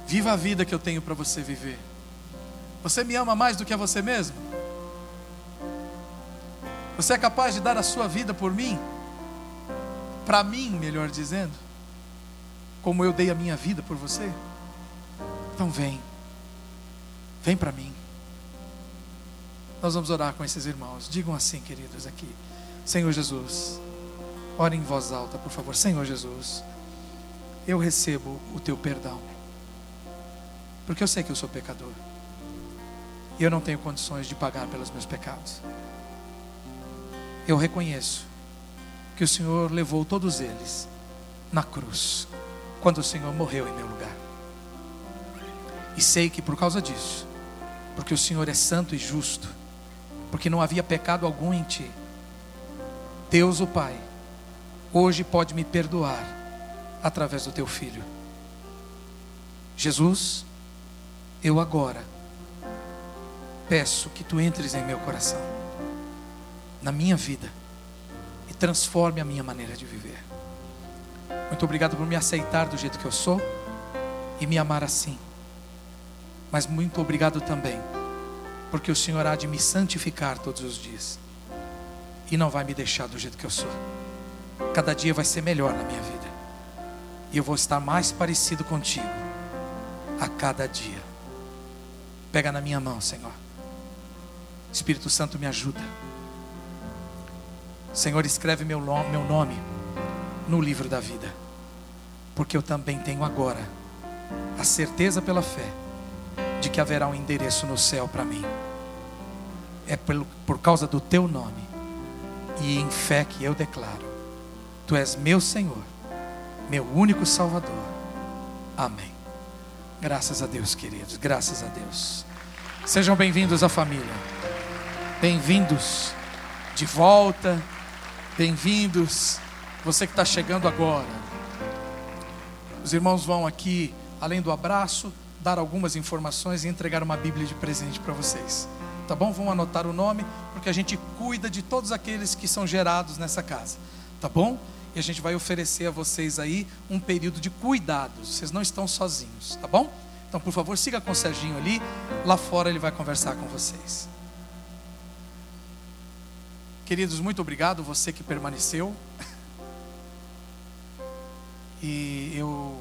A: Viva a vida que eu tenho para você viver. Você me ama mais do que a você mesmo? Você é capaz de dar a sua vida por mim? Para mim, melhor dizendo, como eu dei a minha vida por você? Então vem. Vem para mim. Nós vamos orar com esses irmãos. Digam assim, queridos, aqui. Senhor Jesus, ore em voz alta, por favor. Senhor Jesus, eu recebo o teu perdão. Porque eu sei que eu sou pecador. E eu não tenho condições de pagar pelos meus pecados. Eu reconheço que o Senhor levou todos eles na cruz, quando o Senhor morreu em meu lugar. E sei que por causa disso, porque o Senhor é santo e justo, porque não havia pecado algum em ti, Deus o Pai, hoje pode me perdoar através do teu filho. Jesus, eu agora peço que tu entres em meu coração, na minha vida, e transforme a minha maneira de viver. Muito obrigado por me aceitar do jeito que eu sou e me amar assim. Mas muito obrigado também, porque o Senhor há de me santificar todos os dias e não vai me deixar do jeito que eu sou. Cada dia vai ser melhor na minha vida, e eu vou estar mais parecido contigo a cada dia. Pega na minha mão, Senhor. Espírito Santo me ajuda. Senhor, escreve meu nome, meu nome no livro da vida, porque eu também tenho agora a certeza pela fé de que haverá um endereço no céu para mim. É por, por causa do teu nome e em fé que eu declaro: Tu és meu Senhor, meu único Salvador. Amém. Graças a Deus, queridos, graças a Deus. Sejam bem-vindos à família. Bem-vindos de volta. Bem-vindos, você que está chegando agora. Os irmãos vão aqui, além do abraço, dar algumas informações e entregar uma Bíblia de presente para vocês. Tá bom? Vão anotar o nome, porque a gente cuida de todos aqueles que são gerados nessa casa. Tá bom? E a gente vai oferecer a vocês aí um período de cuidados. Vocês não estão sozinhos, tá bom? Então, por favor, siga com o Serginho ali. Lá fora ele vai conversar com vocês. Queridos, muito obrigado você que permaneceu. E eu,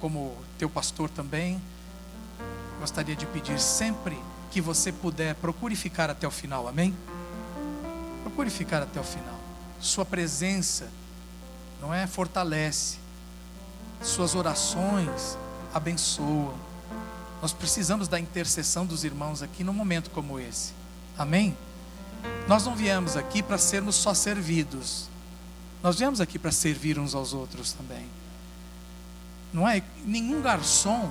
A: como teu pastor também, gostaria de pedir sempre que você puder, procure ficar até o final, amém? Procure ficar até o final. Sua presença, não é? Fortalece. Suas orações abençoam. Nós precisamos da intercessão dos irmãos aqui num momento como esse. Amém? Nós não viemos aqui para sermos só servidos. Nós viemos aqui para servir uns aos outros também. Não é? Nenhum garçom,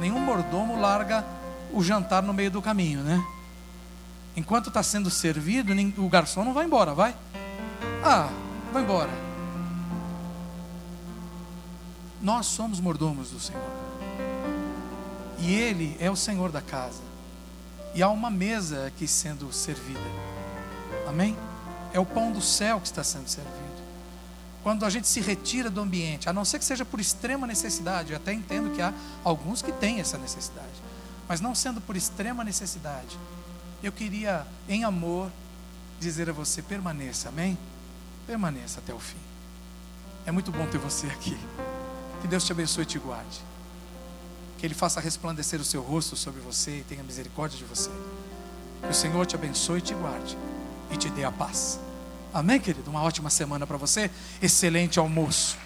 A: nenhum mordomo larga o jantar no meio do caminho, né? Enquanto está sendo servido, o garçom não vai embora, vai? Ah, vai embora. Nós somos mordomos do Senhor. E Ele é o Senhor da casa. E há uma mesa aqui sendo servida. Amém? É o pão do céu que está sendo servido. Quando a gente se retira do ambiente, a não ser que seja por extrema necessidade, eu até entendo que há alguns que têm essa necessidade, mas não sendo por extrema necessidade, eu queria, em amor, dizer a você: permaneça, amém? permaneça até o fim. É muito bom ter você aqui. Que Deus te abençoe e te guarde. Que Ele faça resplandecer o seu rosto sobre você e tenha misericórdia de você. Que o Senhor te abençoe e te guarde e te dê a paz. Amém, querido? Uma ótima semana para você. Excelente almoço.